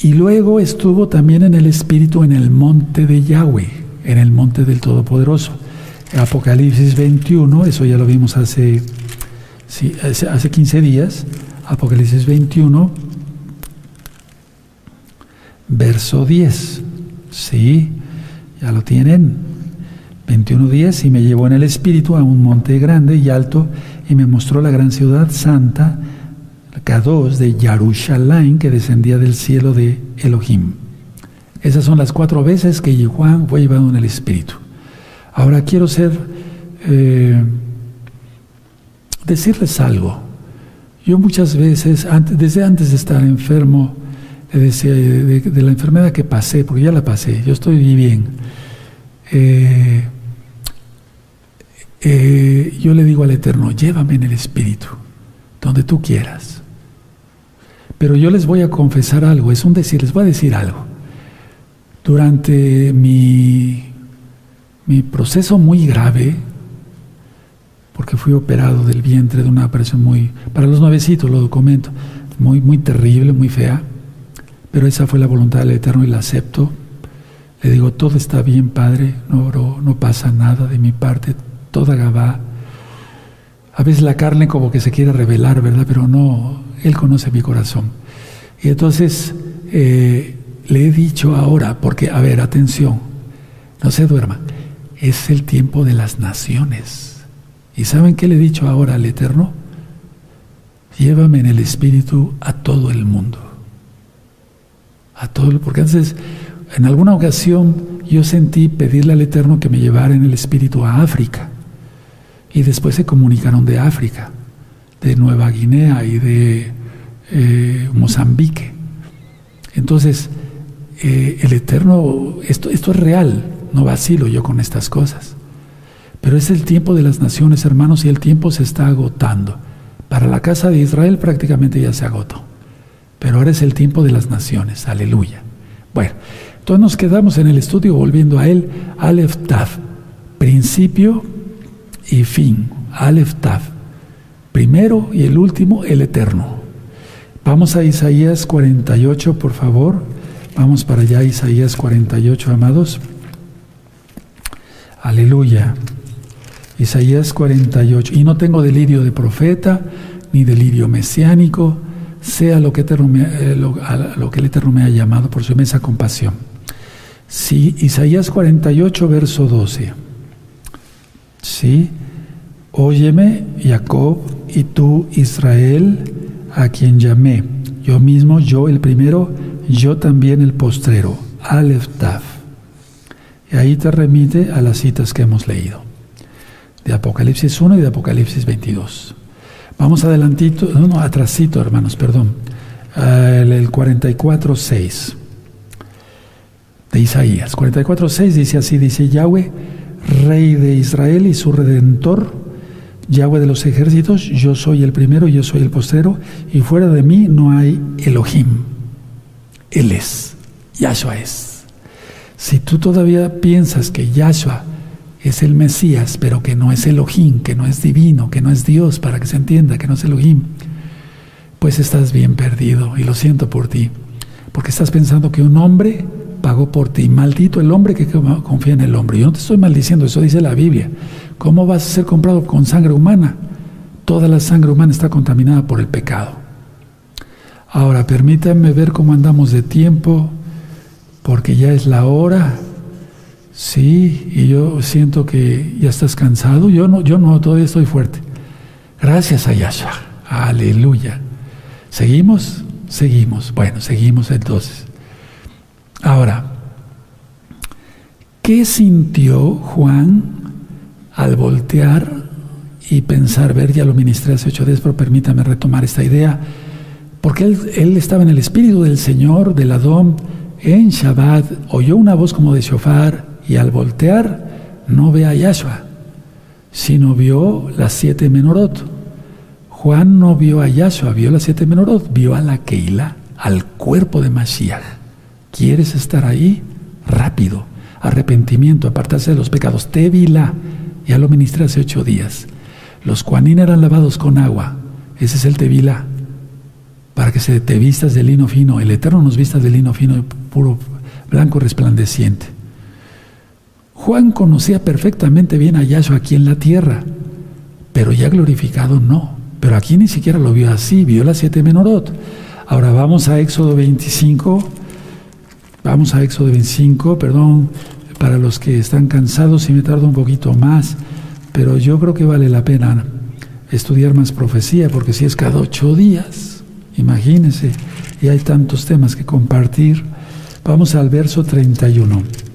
Y luego estuvo también en el Espíritu en el monte de Yahweh, en el monte del Todopoderoso. Apocalipsis 21, eso ya lo vimos hace Sí, hace 15 días, Apocalipsis 21, verso 10. Sí, ya lo tienen. 21.10 y me llevó en el espíritu a un monte grande y alto y me mostró la gran ciudad santa, K2 de Yarushalayim que descendía del cielo de Elohim. Esas son las cuatro veces que Juan fue llevado en el espíritu. Ahora quiero ser eh, decirles algo. Yo muchas veces, desde antes de estar enfermo, decía de, la enfermedad que pasé, porque ya la pasé, yo estoy bien. Eh, eh, yo le digo al Eterno, llévame en el Espíritu, donde tú quieras. Pero yo les voy a confesar algo, es un decir, les voy a decir algo. Durante mi, mi proceso muy grave, porque fui operado del vientre de una operación muy, para los nuevecitos lo documento, muy, muy terrible, muy fea, pero esa fue la voluntad del Eterno y la acepto. Le digo, todo está bien, Padre, no, no, pasa nada de mi parte, toda Gabá. A veces la carne como que se quiere revelar, ¿verdad? Pero no, Él conoce mi corazón. Y entonces eh, le he dicho ahora, porque, a ver, atención, no se duerma, es el tiempo de las naciones. ¿Y saben qué le he dicho ahora al Eterno? Llévame en el Espíritu a todo el mundo. A todo, porque antes, en alguna ocasión, yo sentí pedirle al Eterno que me llevara en el Espíritu a África. Y después se comunicaron de África, de Nueva Guinea y de eh, Mozambique. Entonces, eh, el Eterno, esto, esto es real, no vacilo yo con estas cosas. Pero es el tiempo de las naciones, hermanos, y el tiempo se está agotando. Para la casa de Israel prácticamente ya se agotó. Pero ahora es el tiempo de las naciones. Aleluya. Bueno, Entonces nos quedamos en el estudio volviendo a él, Aleph principio y fin, Aleph primero y el último, el eterno. Vamos a Isaías 48, por favor. Vamos para allá, Isaías 48, amados. Aleluya. Isaías 48. Y no tengo delirio de profeta, ni delirio mesiánico, sea lo que, eh, lo, que el Eterno me ha llamado por su inmensa compasión. Sí, Isaías 48, verso 12. Sí, óyeme, Jacob, y tú, Israel, a quien llamé. Yo mismo, yo el primero, yo también el postrero. Aleph Taf. Y ahí te remite a las citas que hemos leído. De Apocalipsis 1 y de Apocalipsis 22. Vamos adelantito, no, no, atrasito, hermanos, perdón. El, el 44.6 de Isaías. 44.6 dice así, dice Yahweh, Rey de Israel y su Redentor, Yahweh de los ejércitos, yo soy el primero, yo soy el postero, y fuera de mí no hay Elohim. Él es, Yahshua es. Si tú todavía piensas que Yahshua es el Mesías, pero que no es Elohim, que no es divino, que no es Dios, para que se entienda que no es Elohim, pues estás bien perdido y lo siento por ti, porque estás pensando que un hombre pagó por ti. Maldito el hombre que confía en el hombre. Yo no te estoy maldiciendo, eso dice la Biblia. ¿Cómo vas a ser comprado con sangre humana? Toda la sangre humana está contaminada por el pecado. Ahora, permítanme ver cómo andamos de tiempo, porque ya es la hora. Sí, y yo siento que ya estás cansado. Yo no, yo no, todavía estoy fuerte. Gracias a Yahshua. Aleluya. ¿Seguimos? Seguimos. Bueno, seguimos entonces. Ahora, ¿qué sintió Juan al voltear y pensar, ver, ya lo ministré hace ocho días, pero permítame retomar esta idea, porque él, él estaba en el espíritu del Señor, del Adón, en Shabbat, oyó una voz como de shofar, y al voltear no ve a Yahshua, sino vio las siete menorot. Juan no vio a Yahshua, vio las siete menorot, vio a la Keila, al cuerpo de Mashiach. ¿Quieres estar ahí? Rápido. Arrepentimiento, apartarse de los pecados. Tevila. Ya lo ministré hace ocho días. Los cuanín eran lavados con agua. Ese es el tevila. Para que se te vistas de lino fino. El Eterno nos vistas de lino fino, puro, blanco, resplandeciente. Juan conocía perfectamente bien a Yahshua aquí en la tierra, pero ya glorificado no. Pero aquí ni siquiera lo vio así, vio las siete menorot. Ahora vamos a Éxodo 25. Vamos a Éxodo 25, perdón, para los que están cansados y me tardo un poquito más, pero yo creo que vale la pena estudiar más profecía, porque si es cada ocho días, imagínense, y hay tantos temas que compartir. Vamos al verso 31.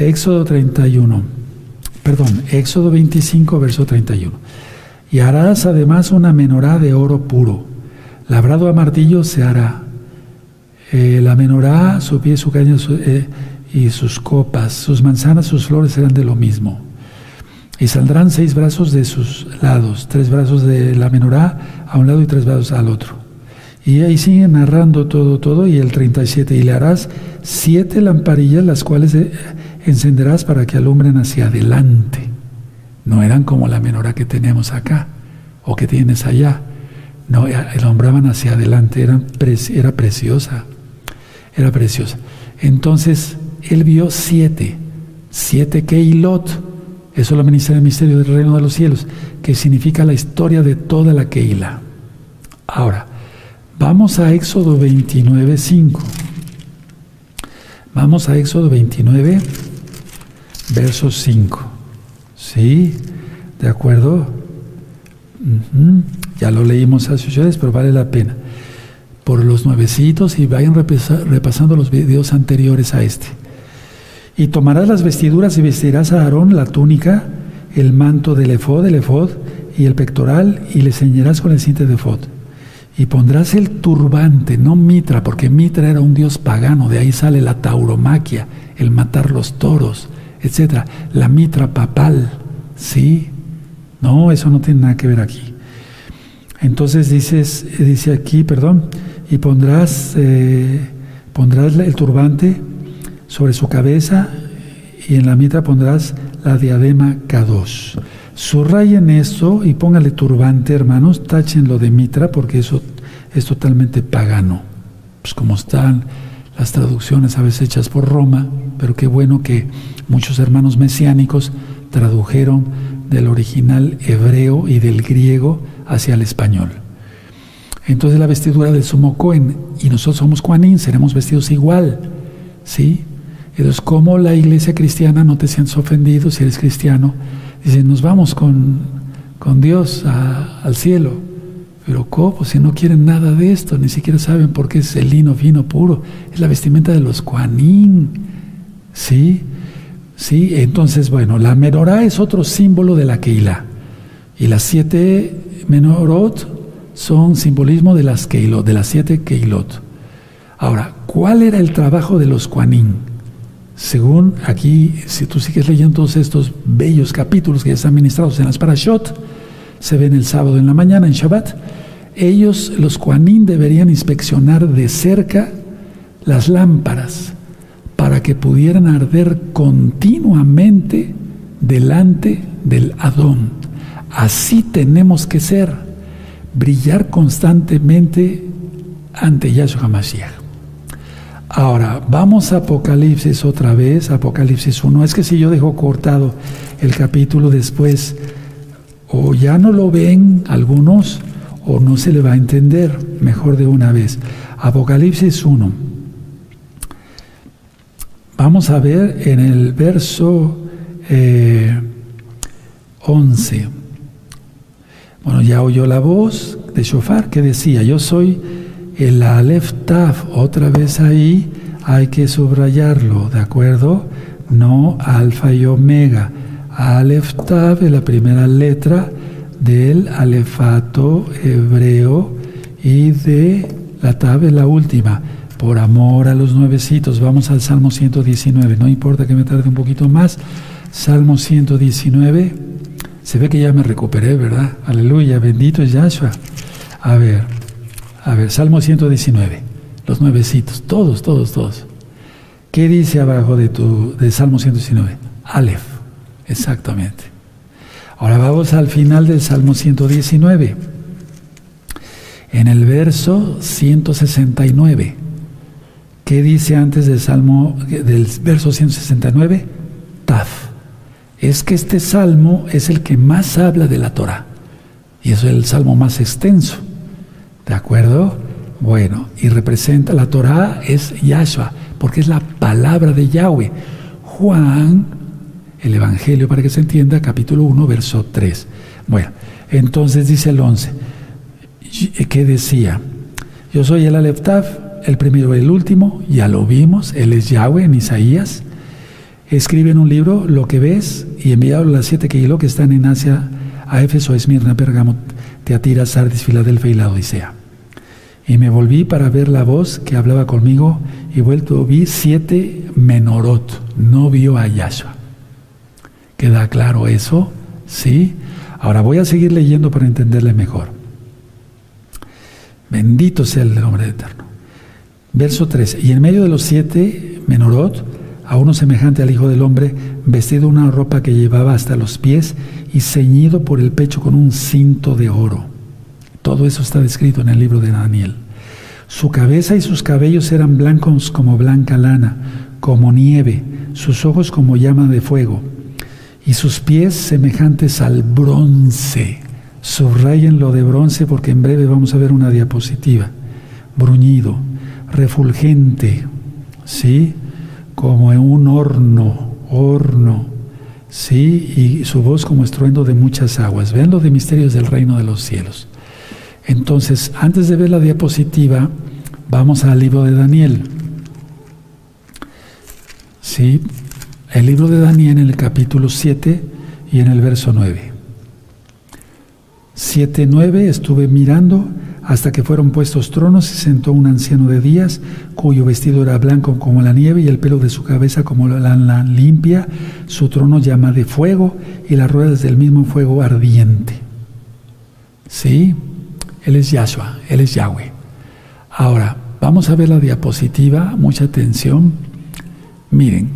Éxodo 31, perdón, Éxodo 25, verso 31. Y harás además una menorá de oro puro, labrado a martillo se hará. Eh, la menorá, su pie, su caña eh, y sus copas, sus manzanas, sus flores serán de lo mismo. Y saldrán seis brazos de sus lados, tres brazos de la menorá a un lado y tres brazos al otro. Y ahí sigue narrando todo, todo, y el 37, y le harás siete lamparillas, las cuales eh, encenderás para que alumbren hacia adelante. No eran como la menorá que tenemos acá o que tienes allá. No, eh, alumbraban hacia adelante, era, era preciosa, era preciosa. Entonces, él vio siete, siete Keilot, eso lo ministra el misterio del reino de los cielos, que significa la historia de toda la Keila. Ahora, vamos a Éxodo 29, 5. Vamos a Éxodo 29, verso 5. ¿Sí? ¿De acuerdo? Ya lo leímos hace ocho pero vale la pena. Por los nuevecitos y vayan repasando los videos anteriores a este. Y tomarás las vestiduras y vestirás a Aarón la túnica, el manto del efod, el efod y el pectoral, y le ceñirás con el cinto de efod. Y pondrás el turbante, no mitra, porque mitra era un dios pagano, de ahí sale la tauromaquia, el matar los toros, etc. La mitra papal, ¿sí? No, eso no tiene nada que ver aquí. Entonces dices, dice aquí, perdón, y pondrás, eh, pondrás el turbante sobre su cabeza y en la mitra pondrás la diadema K2. Subrayen esto y póngale turbante, hermanos, táchenlo de mitra porque eso es totalmente pagano. Pues como están las traducciones a veces hechas por Roma, pero qué bueno que muchos hermanos mesiánicos tradujeron del original hebreo y del griego hacia el español. Entonces la vestidura del sumo Cohen, y nosotros somos Juanín, seremos vestidos igual, ¿sí? Entonces, como la iglesia cristiana, no te sientes ofendido si eres cristiano, Dicen, nos vamos con, con Dios al cielo. Pero ¿cómo? Si no quieren nada de esto, ni siquiera saben por qué es el lino fino puro. Es la vestimenta de los Kuanín. ¿Sí? ¿Sí? Entonces, bueno, la menorá es otro símbolo de la Keilah. Y las siete menorot son simbolismo de las Keilot, de las siete Keilot. Ahora, ¿cuál era el trabajo de los Kuanín? Según aquí, si tú sigues leyendo todos estos bellos capítulos que ya están ministrados en las Parashot, se ven el sábado en la mañana, en Shabbat, ellos, los Kuanín, deberían inspeccionar de cerca las lámparas para que pudieran arder continuamente delante del Adón. Así tenemos que ser, brillar constantemente ante Yahshua HaMashiach. Ahora, vamos a Apocalipsis otra vez, Apocalipsis 1. Es que si yo dejo cortado el capítulo después, o ya no lo ven algunos, o no se le va a entender mejor de una vez. Apocalipsis 1. Vamos a ver en el verso 11. Eh, bueno, ya oyó la voz de Shofar que decía, yo soy el Aleph Taf, otra vez ahí hay que subrayarlo, ¿de acuerdo? No alfa y omega. Aleph Tav es la primera letra del alefato hebreo y de la Tav es la última. Por amor a los nuevecitos, vamos al Salmo 119. No importa que me tarde un poquito más. Salmo 119. Se ve que ya me recuperé, ¿verdad? Aleluya, bendito es Yahshua. A ver. A ver, Salmo 119, los nuevecitos, todos, todos, todos. ¿Qué dice abajo de tu de Salmo 119? Aleph, exactamente. Ahora vamos al final del Salmo 119. En el verso 169. ¿Qué dice antes del Salmo del verso 169? Taf. Es que este salmo es el que más habla de la Torah. Y es el salmo más extenso. ¿De acuerdo? Bueno, y representa la Torah es Yahshua, porque es la palabra de Yahweh. Juan, el Evangelio, para que se entienda, capítulo 1, verso 3. Bueno, entonces dice el 11, ¿qué decía? Yo soy el Aleftaf, el primero y el último, ya lo vimos, él es Yahweh en Isaías. Escribe en un libro lo que ves y enviado a las siete que que están en Asia, a Éfeso, Esmirna, Pergamo, Teatira, Sardis, Filadelfia y la Odisea. Y me volví para ver la voz que hablaba conmigo y vuelto vi siete menorot. No vio a Yahshua. ¿Queda claro eso? ¿Sí? Ahora voy a seguir leyendo para entenderle mejor. Bendito sea el nombre eterno. Verso 13. Y en medio de los siete menorot, a uno semejante al Hijo del Hombre, vestido una ropa que llevaba hasta los pies y ceñido por el pecho con un cinto de oro. Todo eso está descrito en el libro de Daniel. Su cabeza y sus cabellos eran blancos como blanca lana, como nieve, sus ojos como llama de fuego, y sus pies semejantes al bronce. Subrayen lo de bronce porque en breve vamos a ver una diapositiva. Bruñido, refulgente, ¿sí? Como en un horno, horno, ¿sí? Y su voz como estruendo de muchas aguas. Ven lo de misterios del reino de los cielos. Entonces, antes de ver la diapositiva, vamos al libro de Daniel. Sí, el libro de Daniel en el capítulo 7 y en el verso 9. 7, 9 estuve mirando hasta que fueron puestos tronos y sentó un anciano de días, cuyo vestido era blanco como la nieve y el pelo de su cabeza como la lana limpia, su trono llama de fuego y las ruedas del mismo fuego ardiente. ¿Sí? Él es Yahshua, Él es Yahweh. Ahora, vamos a ver la diapositiva, mucha atención. Miren,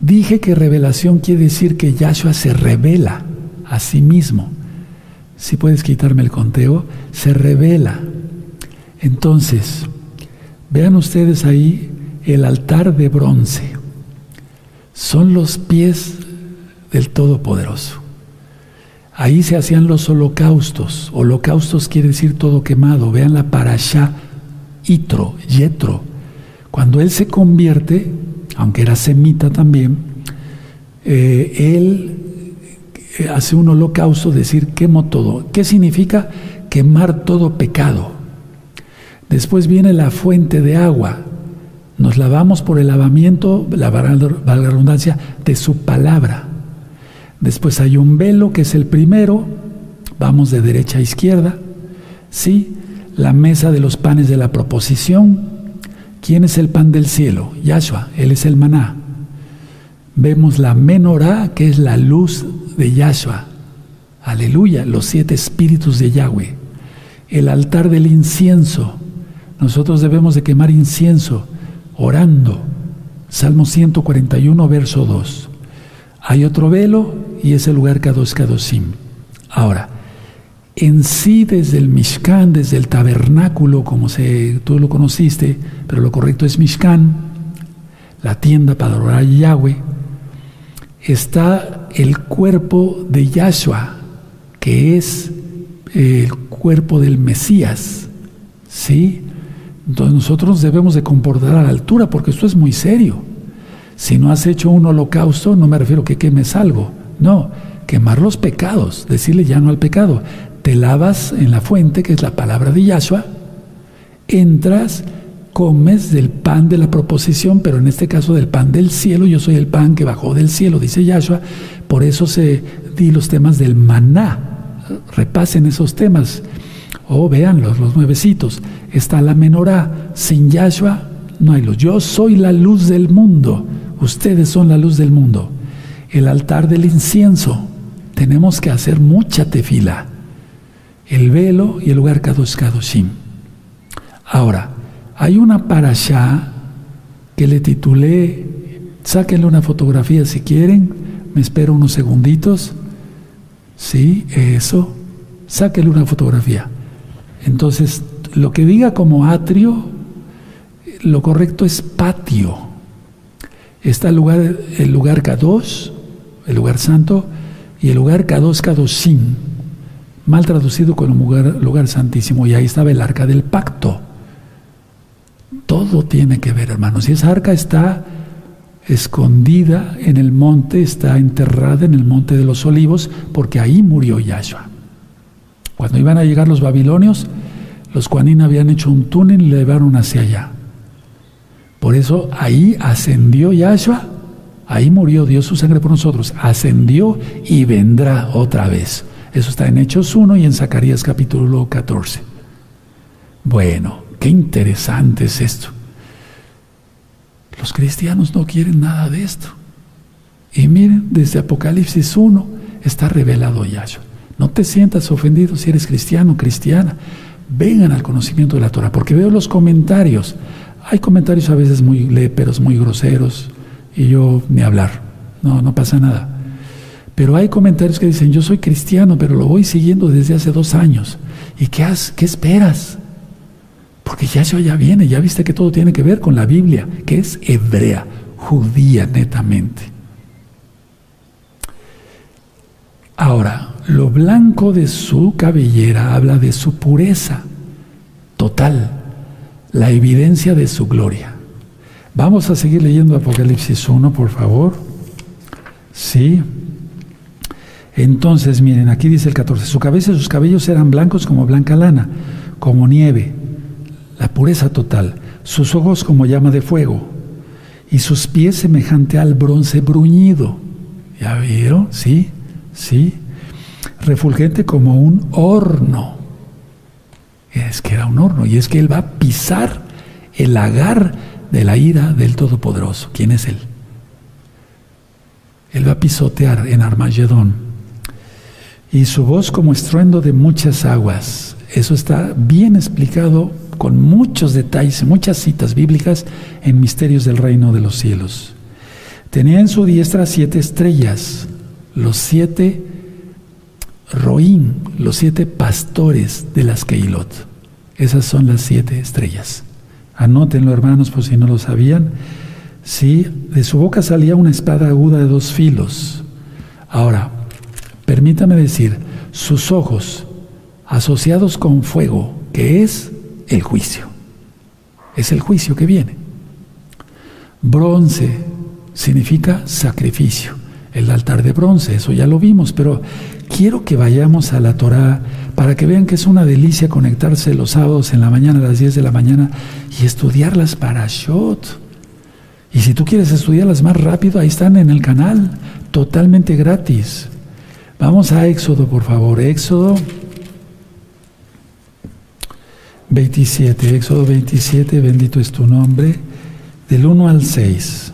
dije que revelación quiere decir que Yahshua se revela a sí mismo. Si puedes quitarme el conteo, se revela. Entonces, vean ustedes ahí el altar de bronce. Son los pies del Todopoderoso. Ahí se hacían los holocaustos. Holocaustos quiere decir todo quemado. Vean la parasha Itro, Yetro. Cuando él se convierte, aunque era semita también, eh, él hace un holocausto, decir, quemo todo. ¿Qué significa? Quemar todo pecado. Después viene la fuente de agua. Nos lavamos por el lavamiento, la redundancia, de su palabra. Después hay un velo que es el primero, vamos de derecha a izquierda. Sí, la mesa de los panes de la proposición. ¿Quién es el pan del cielo? Yahshua, él es el maná. Vemos la menorá, que es la luz de Yahshua. Aleluya, los siete espíritus de Yahweh. El altar del incienso. Nosotros debemos de quemar incienso orando. Salmo 141, verso 2. Hay otro velo y es el lugar Kadosh Kadoshim. Ahora, en sí desde el Mishkan, desde el tabernáculo, como se, tú lo conociste, pero lo correcto es Mishkan, la tienda para adorar a Yahweh, está el cuerpo de Yahshua, que es el cuerpo del Mesías, ¿sí? Entonces nosotros debemos de comportar a la altura, porque esto es muy serio. Si no has hecho un holocausto, no me refiero a que quemes algo, no, quemar los pecados, decirle ya no al pecado. Te lavas en la fuente, que es la palabra de Yahshua, entras, comes del pan de la proposición, pero en este caso del pan del cielo, yo soy el pan que bajó del cielo, dice Yahshua, por eso se di los temas del maná. Repasen esos temas. O oh, veanlos, los nuevecitos. Está la menorá. Sin Yahshua no hay luz. Yo soy la luz del mundo. Ustedes son la luz del mundo. El altar del incienso. Tenemos que hacer mucha tefila. El velo y el lugar Kadosh Kadoshim. Ahora, hay una parasha que le titulé, sáquenle una fotografía si quieren, me espero unos segunditos. Sí, eso. Sáquenle una fotografía. Entonces, lo que diga como atrio, lo correcto es patio. Está el lugar, el lugar Kadosh, el lugar santo, y el lugar Kadosh Kadoshim, mal traducido lugar, lugar santísimo. Y ahí estaba el arca del pacto. Todo tiene que ver, hermanos. Y esa arca está escondida en el monte, está enterrada en el monte de los olivos, porque ahí murió Yahshua. Cuando iban a llegar los babilonios, los Kuanin habían hecho un túnel y le llevaron hacia allá. Por eso ahí ascendió Yahshua, ahí murió, Dios su sangre por nosotros, ascendió y vendrá otra vez. Eso está en Hechos 1 y en Zacarías capítulo 14. Bueno, qué interesante es esto. Los cristianos no quieren nada de esto. Y miren, desde Apocalipsis 1 está revelado Yahshua. No te sientas ofendido si eres cristiano, cristiana. Vengan al conocimiento de la Torah, porque veo los comentarios. Hay comentarios a veces muy léperos, muy groseros, y yo ni hablar. No, no pasa nada. Pero hay comentarios que dicen, yo soy cristiano, pero lo voy siguiendo desde hace dos años. ¿Y qué, has, qué esperas? Porque ya ya viene, ya viste que todo tiene que ver con la Biblia, que es hebrea, judía netamente. Ahora, lo blanco de su cabellera habla de su pureza total, la evidencia de su gloria. Vamos a seguir leyendo Apocalipsis 1, por favor. Sí. Entonces, miren, aquí dice el 14, su cabeza y sus cabellos eran blancos como blanca lana, como nieve, la pureza total, sus ojos como llama de fuego, y sus pies semejante al bronce bruñido. ¿Ya vieron? Sí, sí refulgente como un horno. Es que era un horno y es que Él va a pisar el agar de la ira del Todopoderoso. ¿Quién es Él? Él va a pisotear en Armagedón. Y su voz como estruendo de muchas aguas. Eso está bien explicado con muchos detalles, muchas citas bíblicas en misterios del reino de los cielos. Tenía en su diestra siete estrellas, los siete Roín, los siete pastores de las Keilot. Esas son las siete estrellas. Anótenlo, hermanos, por si no lo sabían. Sí, de su boca salía una espada aguda de dos filos. Ahora, permítame decir, sus ojos asociados con fuego, que es el juicio. Es el juicio que viene. Bronce significa sacrificio. El altar de bronce, eso ya lo vimos, pero quiero que vayamos a la Torá para que vean que es una delicia conectarse los sábados en la mañana a las 10 de la mañana y estudiarlas para Shot. Y si tú quieres estudiarlas más rápido, ahí están en el canal, totalmente gratis. Vamos a Éxodo, por favor. Éxodo 27, Éxodo 27, bendito es tu nombre, del 1 al 6.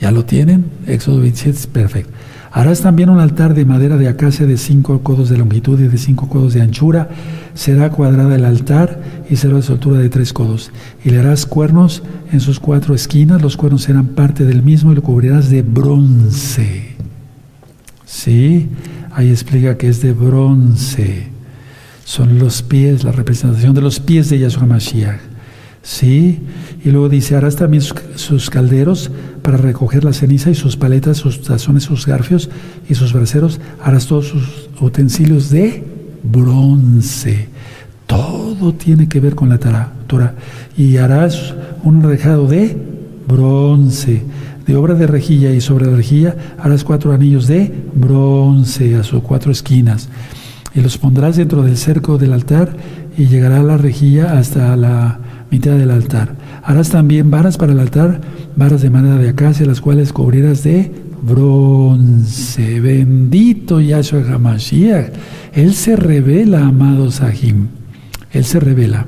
¿Ya lo tienen? Éxodo 27, perfecto. Harás también un altar de madera de acacia de cinco codos de longitud y de cinco codos de anchura. Será cuadrada el altar y será de su altura de tres codos. Y le harás cuernos en sus cuatro esquinas. Los cuernos serán parte del mismo y lo cubrirás de bronce. ¿Sí? Ahí explica que es de bronce. Son los pies, la representación de los pies de Yahshua Mashiach. ¿Sí? Y luego dice, harás también sus, calderos para recoger la ceniza y sus paletas, sus tazones, sus garfios y sus braseros. Harás todos sus utensilios de bronce. Todo tiene que ver con la Torah. Y harás un rejado de bronce. De obra de rejilla y sobre la rejilla harás cuatro anillos de bronce a sus cuatro esquinas. Y los pondrás dentro del cerco del altar y llegará la rejilla hasta la mitad del altar. Harás también varas para el altar, varas de madera de acacia, las cuales cubrirás de bronce. Bendito Yahshua HaMashiach. Él se revela, amado Sahim. Él se revela.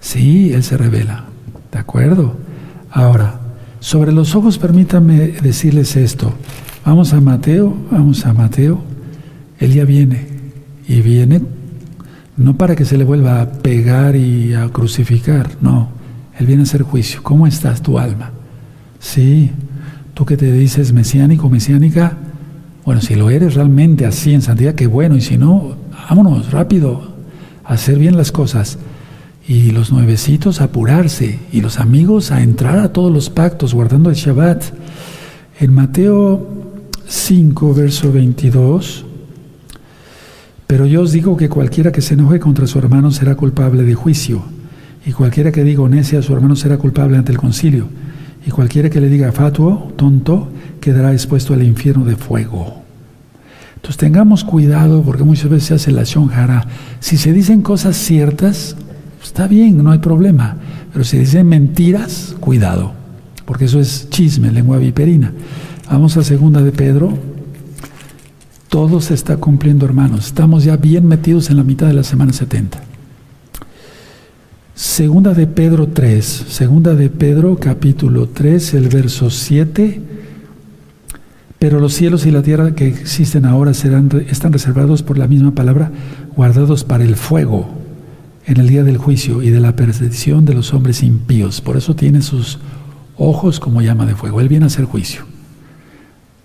Sí, Él se revela. ¿De acuerdo? Ahora, sobre los ojos, permítanme decirles esto. Vamos a Mateo, vamos a Mateo. Ya viene. Y viene no para que se le vuelva a pegar y a crucificar, no. Él viene a hacer juicio. ¿Cómo estás tu alma? Sí, tú que te dices mesiánico, mesiánica, bueno, si lo eres realmente así en santidad, qué bueno, y si no, vámonos rápido a hacer bien las cosas. Y los nuevecitos a apurarse, y los amigos a entrar a todos los pactos, guardando el Shabbat. En Mateo 5, verso 22, pero yo os digo que cualquiera que se enoje contra su hermano será culpable de juicio, y cualquiera que diga necia a su hermano será culpable ante el concilio, y cualquiera que le diga fatuo, tonto, quedará expuesto al infierno de fuego. Entonces tengamos cuidado porque muchas veces se hace la shonjara. Si se dicen cosas ciertas, está bien, no hay problema. Pero si dicen mentiras, cuidado, porque eso es chisme, lengua viperina. Vamos a segunda de Pedro todo se está cumpliendo, hermanos. Estamos ya bien metidos en la mitad de la semana 70. Segunda de Pedro 3, segunda de Pedro capítulo 3, el verso 7. Pero los cielos y la tierra que existen ahora serán, están reservados por la misma palabra, guardados para el fuego en el día del juicio y de la percepción de los hombres impíos. Por eso tiene sus ojos como llama de fuego. Él viene a hacer juicio.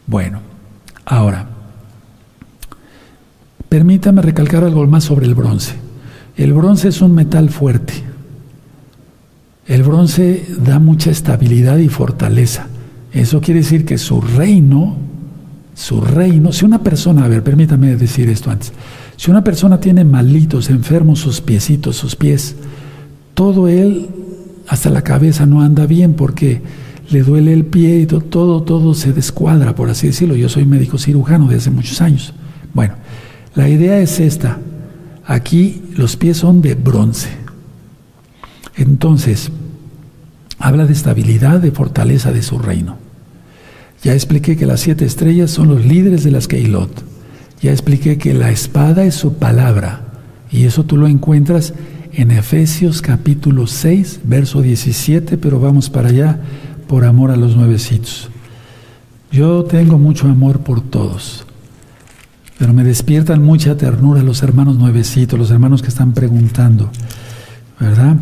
Bueno, ahora, Permítame recalcar algo más sobre el bronce. El bronce es un metal fuerte. El bronce da mucha estabilidad y fortaleza. Eso quiere decir que su reino, su reino, si una persona, a ver, permítame decir esto antes, si una persona tiene malitos, enfermos sus piecitos, sus pies, todo él, hasta la cabeza no anda bien porque le duele el pie y todo, todo se descuadra, por así decirlo. Yo soy médico cirujano de hace muchos años. Bueno, la idea es esta. Aquí los pies son de bronce. Entonces, habla de estabilidad, de fortaleza de su reino. Ya expliqué que las siete estrellas son los líderes de las Keilot. Ya expliqué que la espada es su palabra. Y eso tú lo encuentras en Efesios capítulo 6, verso 17, pero vamos para allá por amor a los nuevecitos. Yo tengo mucho amor por todos. Pero me despiertan mucha ternura los hermanos nuevecitos, los hermanos que están preguntando, ¿verdad?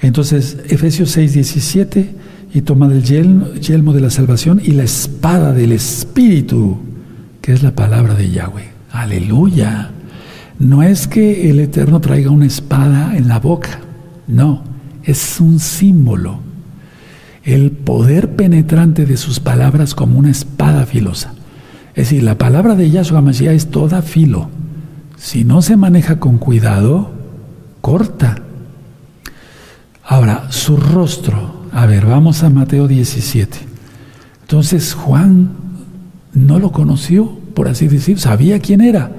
Entonces, Efesios 6, 17, y toma el yelmo de la salvación y la espada del Espíritu, que es la palabra de Yahweh. Aleluya. No es que el Eterno traiga una espada en la boca, no, es un símbolo. El poder penetrante de sus palabras como una espada filosa. Es decir, la palabra de Yahshua Mashiach es toda filo. Si no se maneja con cuidado, corta. Ahora, su rostro. A ver, vamos a Mateo 17. Entonces Juan no lo conoció, por así decir, sabía quién era,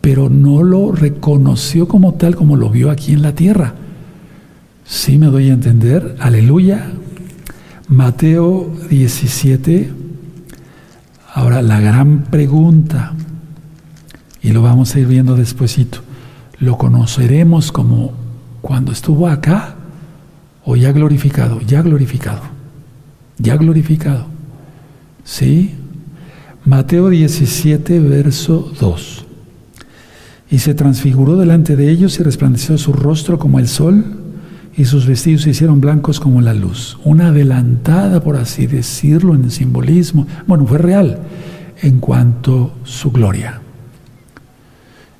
pero no lo reconoció como tal como lo vio aquí en la tierra. Sí me doy a entender, aleluya. Mateo 17, Ahora, la gran pregunta, y lo vamos a ir viendo despuesito, ¿lo conoceremos como cuando estuvo acá o ya glorificado? Ya glorificado, ya glorificado. ¿Sí? Mateo 17, verso 2. Y se transfiguró delante de ellos y resplandeció su rostro como el sol y sus vestidos se hicieron blancos como la luz. Una adelantada, por así decirlo, en el simbolismo. Bueno, fue real en cuanto su gloria.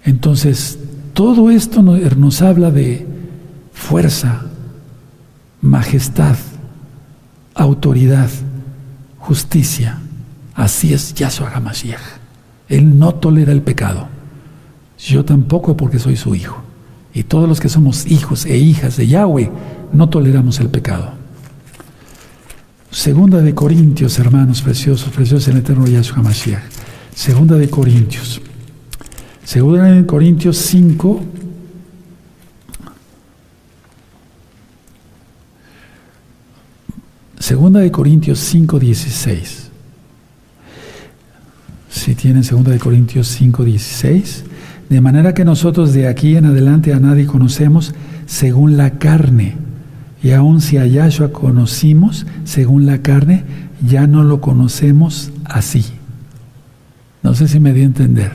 Entonces, todo esto nos habla de fuerza, majestad, autoridad, justicia. Así es Yahshua HaMashiach. Él no tolera el pecado. Yo tampoco porque soy su hijo. Y todos los que somos hijos e hijas de Yahweh no toleramos el pecado. Segunda de Corintios, hermanos preciosos, preciosos en el eterno Yahshua Mashiach. Segunda de Corintios. Segunda de Corintios 5. Segunda de Corintios 5, 16. Si tienen Segunda de Corintios 5, 16. De manera que nosotros de aquí en adelante a nadie conocemos según la carne. Y aun si a Yahshua conocimos según la carne, ya no lo conocemos así. No sé si me di a entender.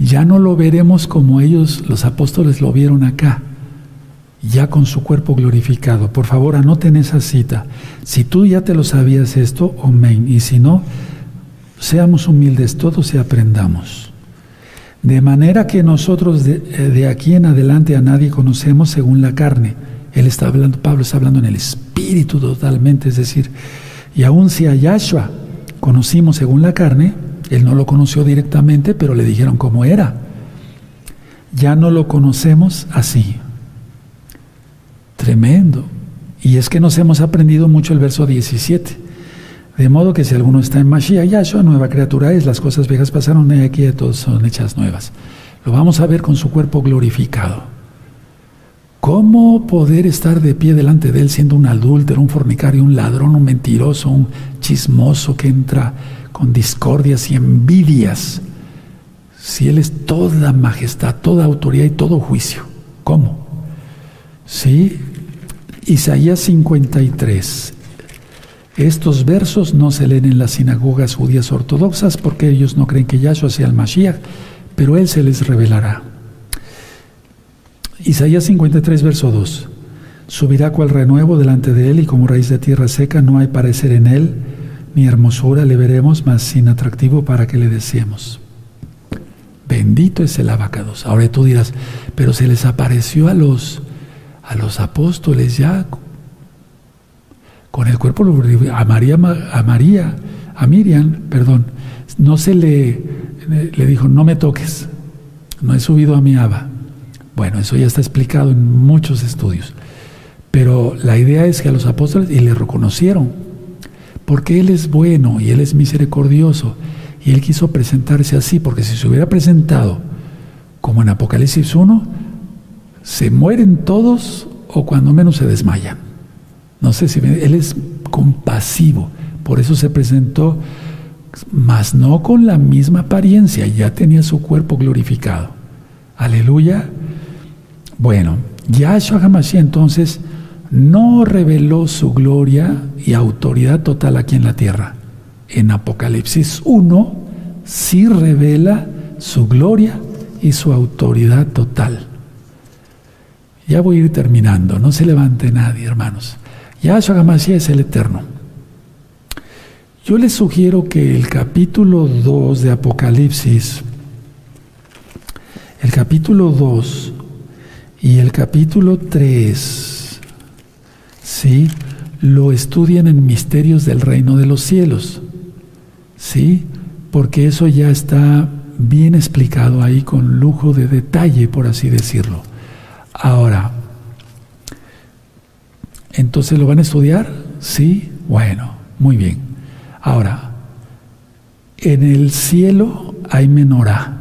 Ya no lo veremos como ellos, los apóstoles, lo vieron acá, ya con su cuerpo glorificado. Por favor, anoten esa cita. Si tú ya te lo sabías esto, amén. Y si no, seamos humildes todos y aprendamos. De manera que nosotros eh, de, aquí en adelante a nadie conocemos según la carne. Él está hablando, Pablo está hablando en el espíritu totalmente, es decir, y aun si a Yahshua conocimos según la carne, él no lo conoció directamente, pero le dijeron cómo era. Ya no lo conocemos así. Tremendo. Y es que nos hemos aprendido mucho el verso 17. De modo que si alguno está en Mashiach, Yahshua, nueva criatura es, las cosas viejas pasaron y aquí todos son hechas nuevas. Lo vamos a ver con su cuerpo glorificado. ¿Cómo poder estar de pie delante de él siendo un adúltero, un fornicario, un ladrón, un mentiroso, un chismoso que entra con discordias y envidias? Si él es toda majestad, toda autoridad y todo juicio. ¿Cómo? Sí, Isaías 53. Estos versos no se leen en las sinagogas judías ortodoxas porque ellos no creen que Yahshua sea el Mashiach, pero Él se les revelará. Isaías 53, verso 2. Subirá cual renuevo delante de Él y como raíz de tierra seca no hay parecer en Él, ni hermosura le veremos, más sin atractivo para que le deseemos. Bendito es el abacados. Ahora tú dirás, pero se les apareció a los, a los apóstoles ya con el cuerpo a María, a María, a Miriam, perdón, no se le, le dijo, no me toques, no he subido a mi aba. Bueno, eso ya está explicado en muchos estudios. Pero la idea es que a los apóstoles, y le reconocieron, porque Él es bueno y Él es misericordioso, y Él quiso presentarse así, porque si se hubiera presentado como en Apocalipsis 1, se mueren todos o cuando menos se desmayan. No sé si él es compasivo, por eso se presentó, mas no con la misma apariencia, ya tenía su cuerpo glorificado. Aleluya. Bueno, Yahshua HaMashiach entonces no reveló su gloria y autoridad total aquí en la tierra. En Apocalipsis 1 sí revela su gloria y su autoridad total. Ya voy a ir terminando, no se levante nadie, hermanos. Yahshua Hamashiach es el Eterno. Yo les sugiero que el capítulo 2 de Apocalipsis, el capítulo 2 y el capítulo 3, ¿sí? Lo estudien en misterios del reino de los cielos, ¿sí? Porque eso ya está bien explicado ahí con lujo de detalle, por así decirlo. Ahora, entonces lo van a estudiar, ¿sí? Bueno, muy bien. Ahora, en el cielo hay menorá.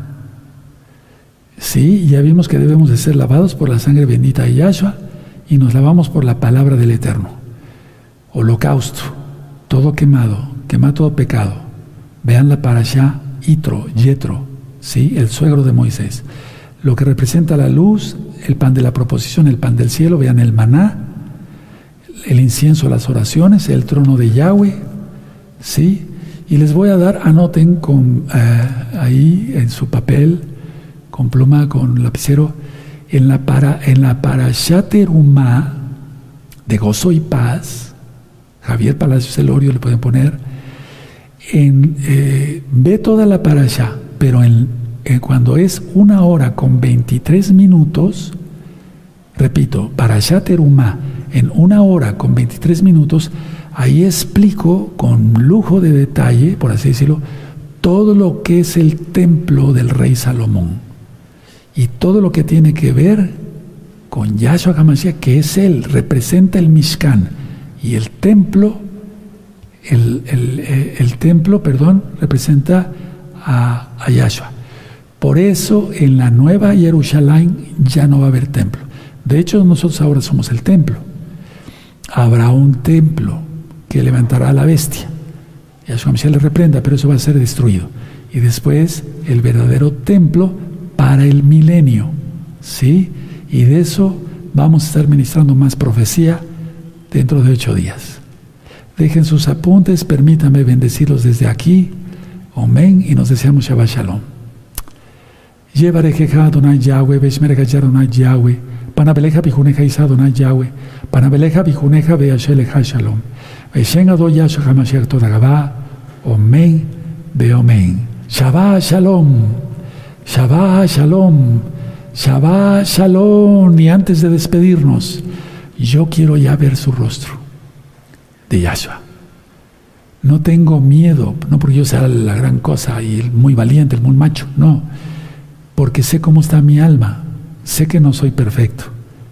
Sí, ya vimos que debemos de ser lavados por la sangre bendita de Yahshua y nos lavamos por la palabra del Eterno. Holocausto, todo quemado, quema todo pecado. Vean la parasha Itro, Yetro, ¿sí? el suegro de Moisés. Lo que representa la luz, el pan de la proposición, el pan del cielo, vean el maná, el incienso, las oraciones, el trono de Yahweh, ¿sí? Y les voy a dar, anoten con, eh, ahí en su papel, con pluma, con lapicero, en la, para, en la Parashaterumá de Gozo y Paz, Javier Palacios Celorio le pueden poner, en, eh, ve toda la parasha, pero en, cuando es una hora con 23 minutos, repito, Parashaterumá, en una hora con 23 minutos, Ahí explico con lujo de detalle, por así decirlo, todo lo que es el templo del rey Salomón y todo lo que tiene que ver con Yahshua HaMashiach, que es él, representa el Mishkan y el templo, el, el, templo, perdón, representa a, a Yahshua. Por eso en la nueva Jerusalén ya no va a haber templo. De hecho, nosotros ahora somos el templo. Habrá un templo que levantará a la bestia. Y a su le reprenda, pero eso va a ser destruido. Y después el verdadero templo para el milenio. ¿Sí? Y de eso vamos a estar ministrando más profecía dentro de ocho días. Dejen sus apuntes, permítanme bendecirlos desde aquí. Amén. Y nos deseamos Shabbat Shalom. Yahweh, Yahweh, Panabeleja Bijuneja Isa Donai Yahweh, Panabeleja Bijuneja Beasheleja Shalom. Beshen Adoya Shahamashiach Todagabá, Omen de Omen. Shabbat Shalom, Shabbat Shalom, Shabbat Shalom. Y antes de despedirnos, yo quiero ya ver su rostro de Yahshua. No tengo miedo, no porque yo sea la gran cosa y el muy valiente, el muy macho, no, porque sé cómo está mi alma, sé que no soy perfecto,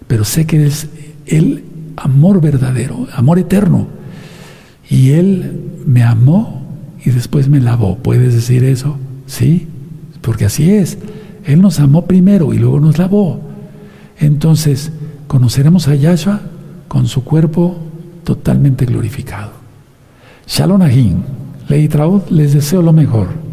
pero sé que es el amor verdadero, amor eterno y Él me amó y después me lavó. ¿Puedes decir eso? Sí, porque así es. Él nos amó primero y luego nos lavó. Entonces, conoceremos a Yahshua con su cuerpo totalmente glorificado. Shalom Ahim. Leitraud, les deseo lo mejor.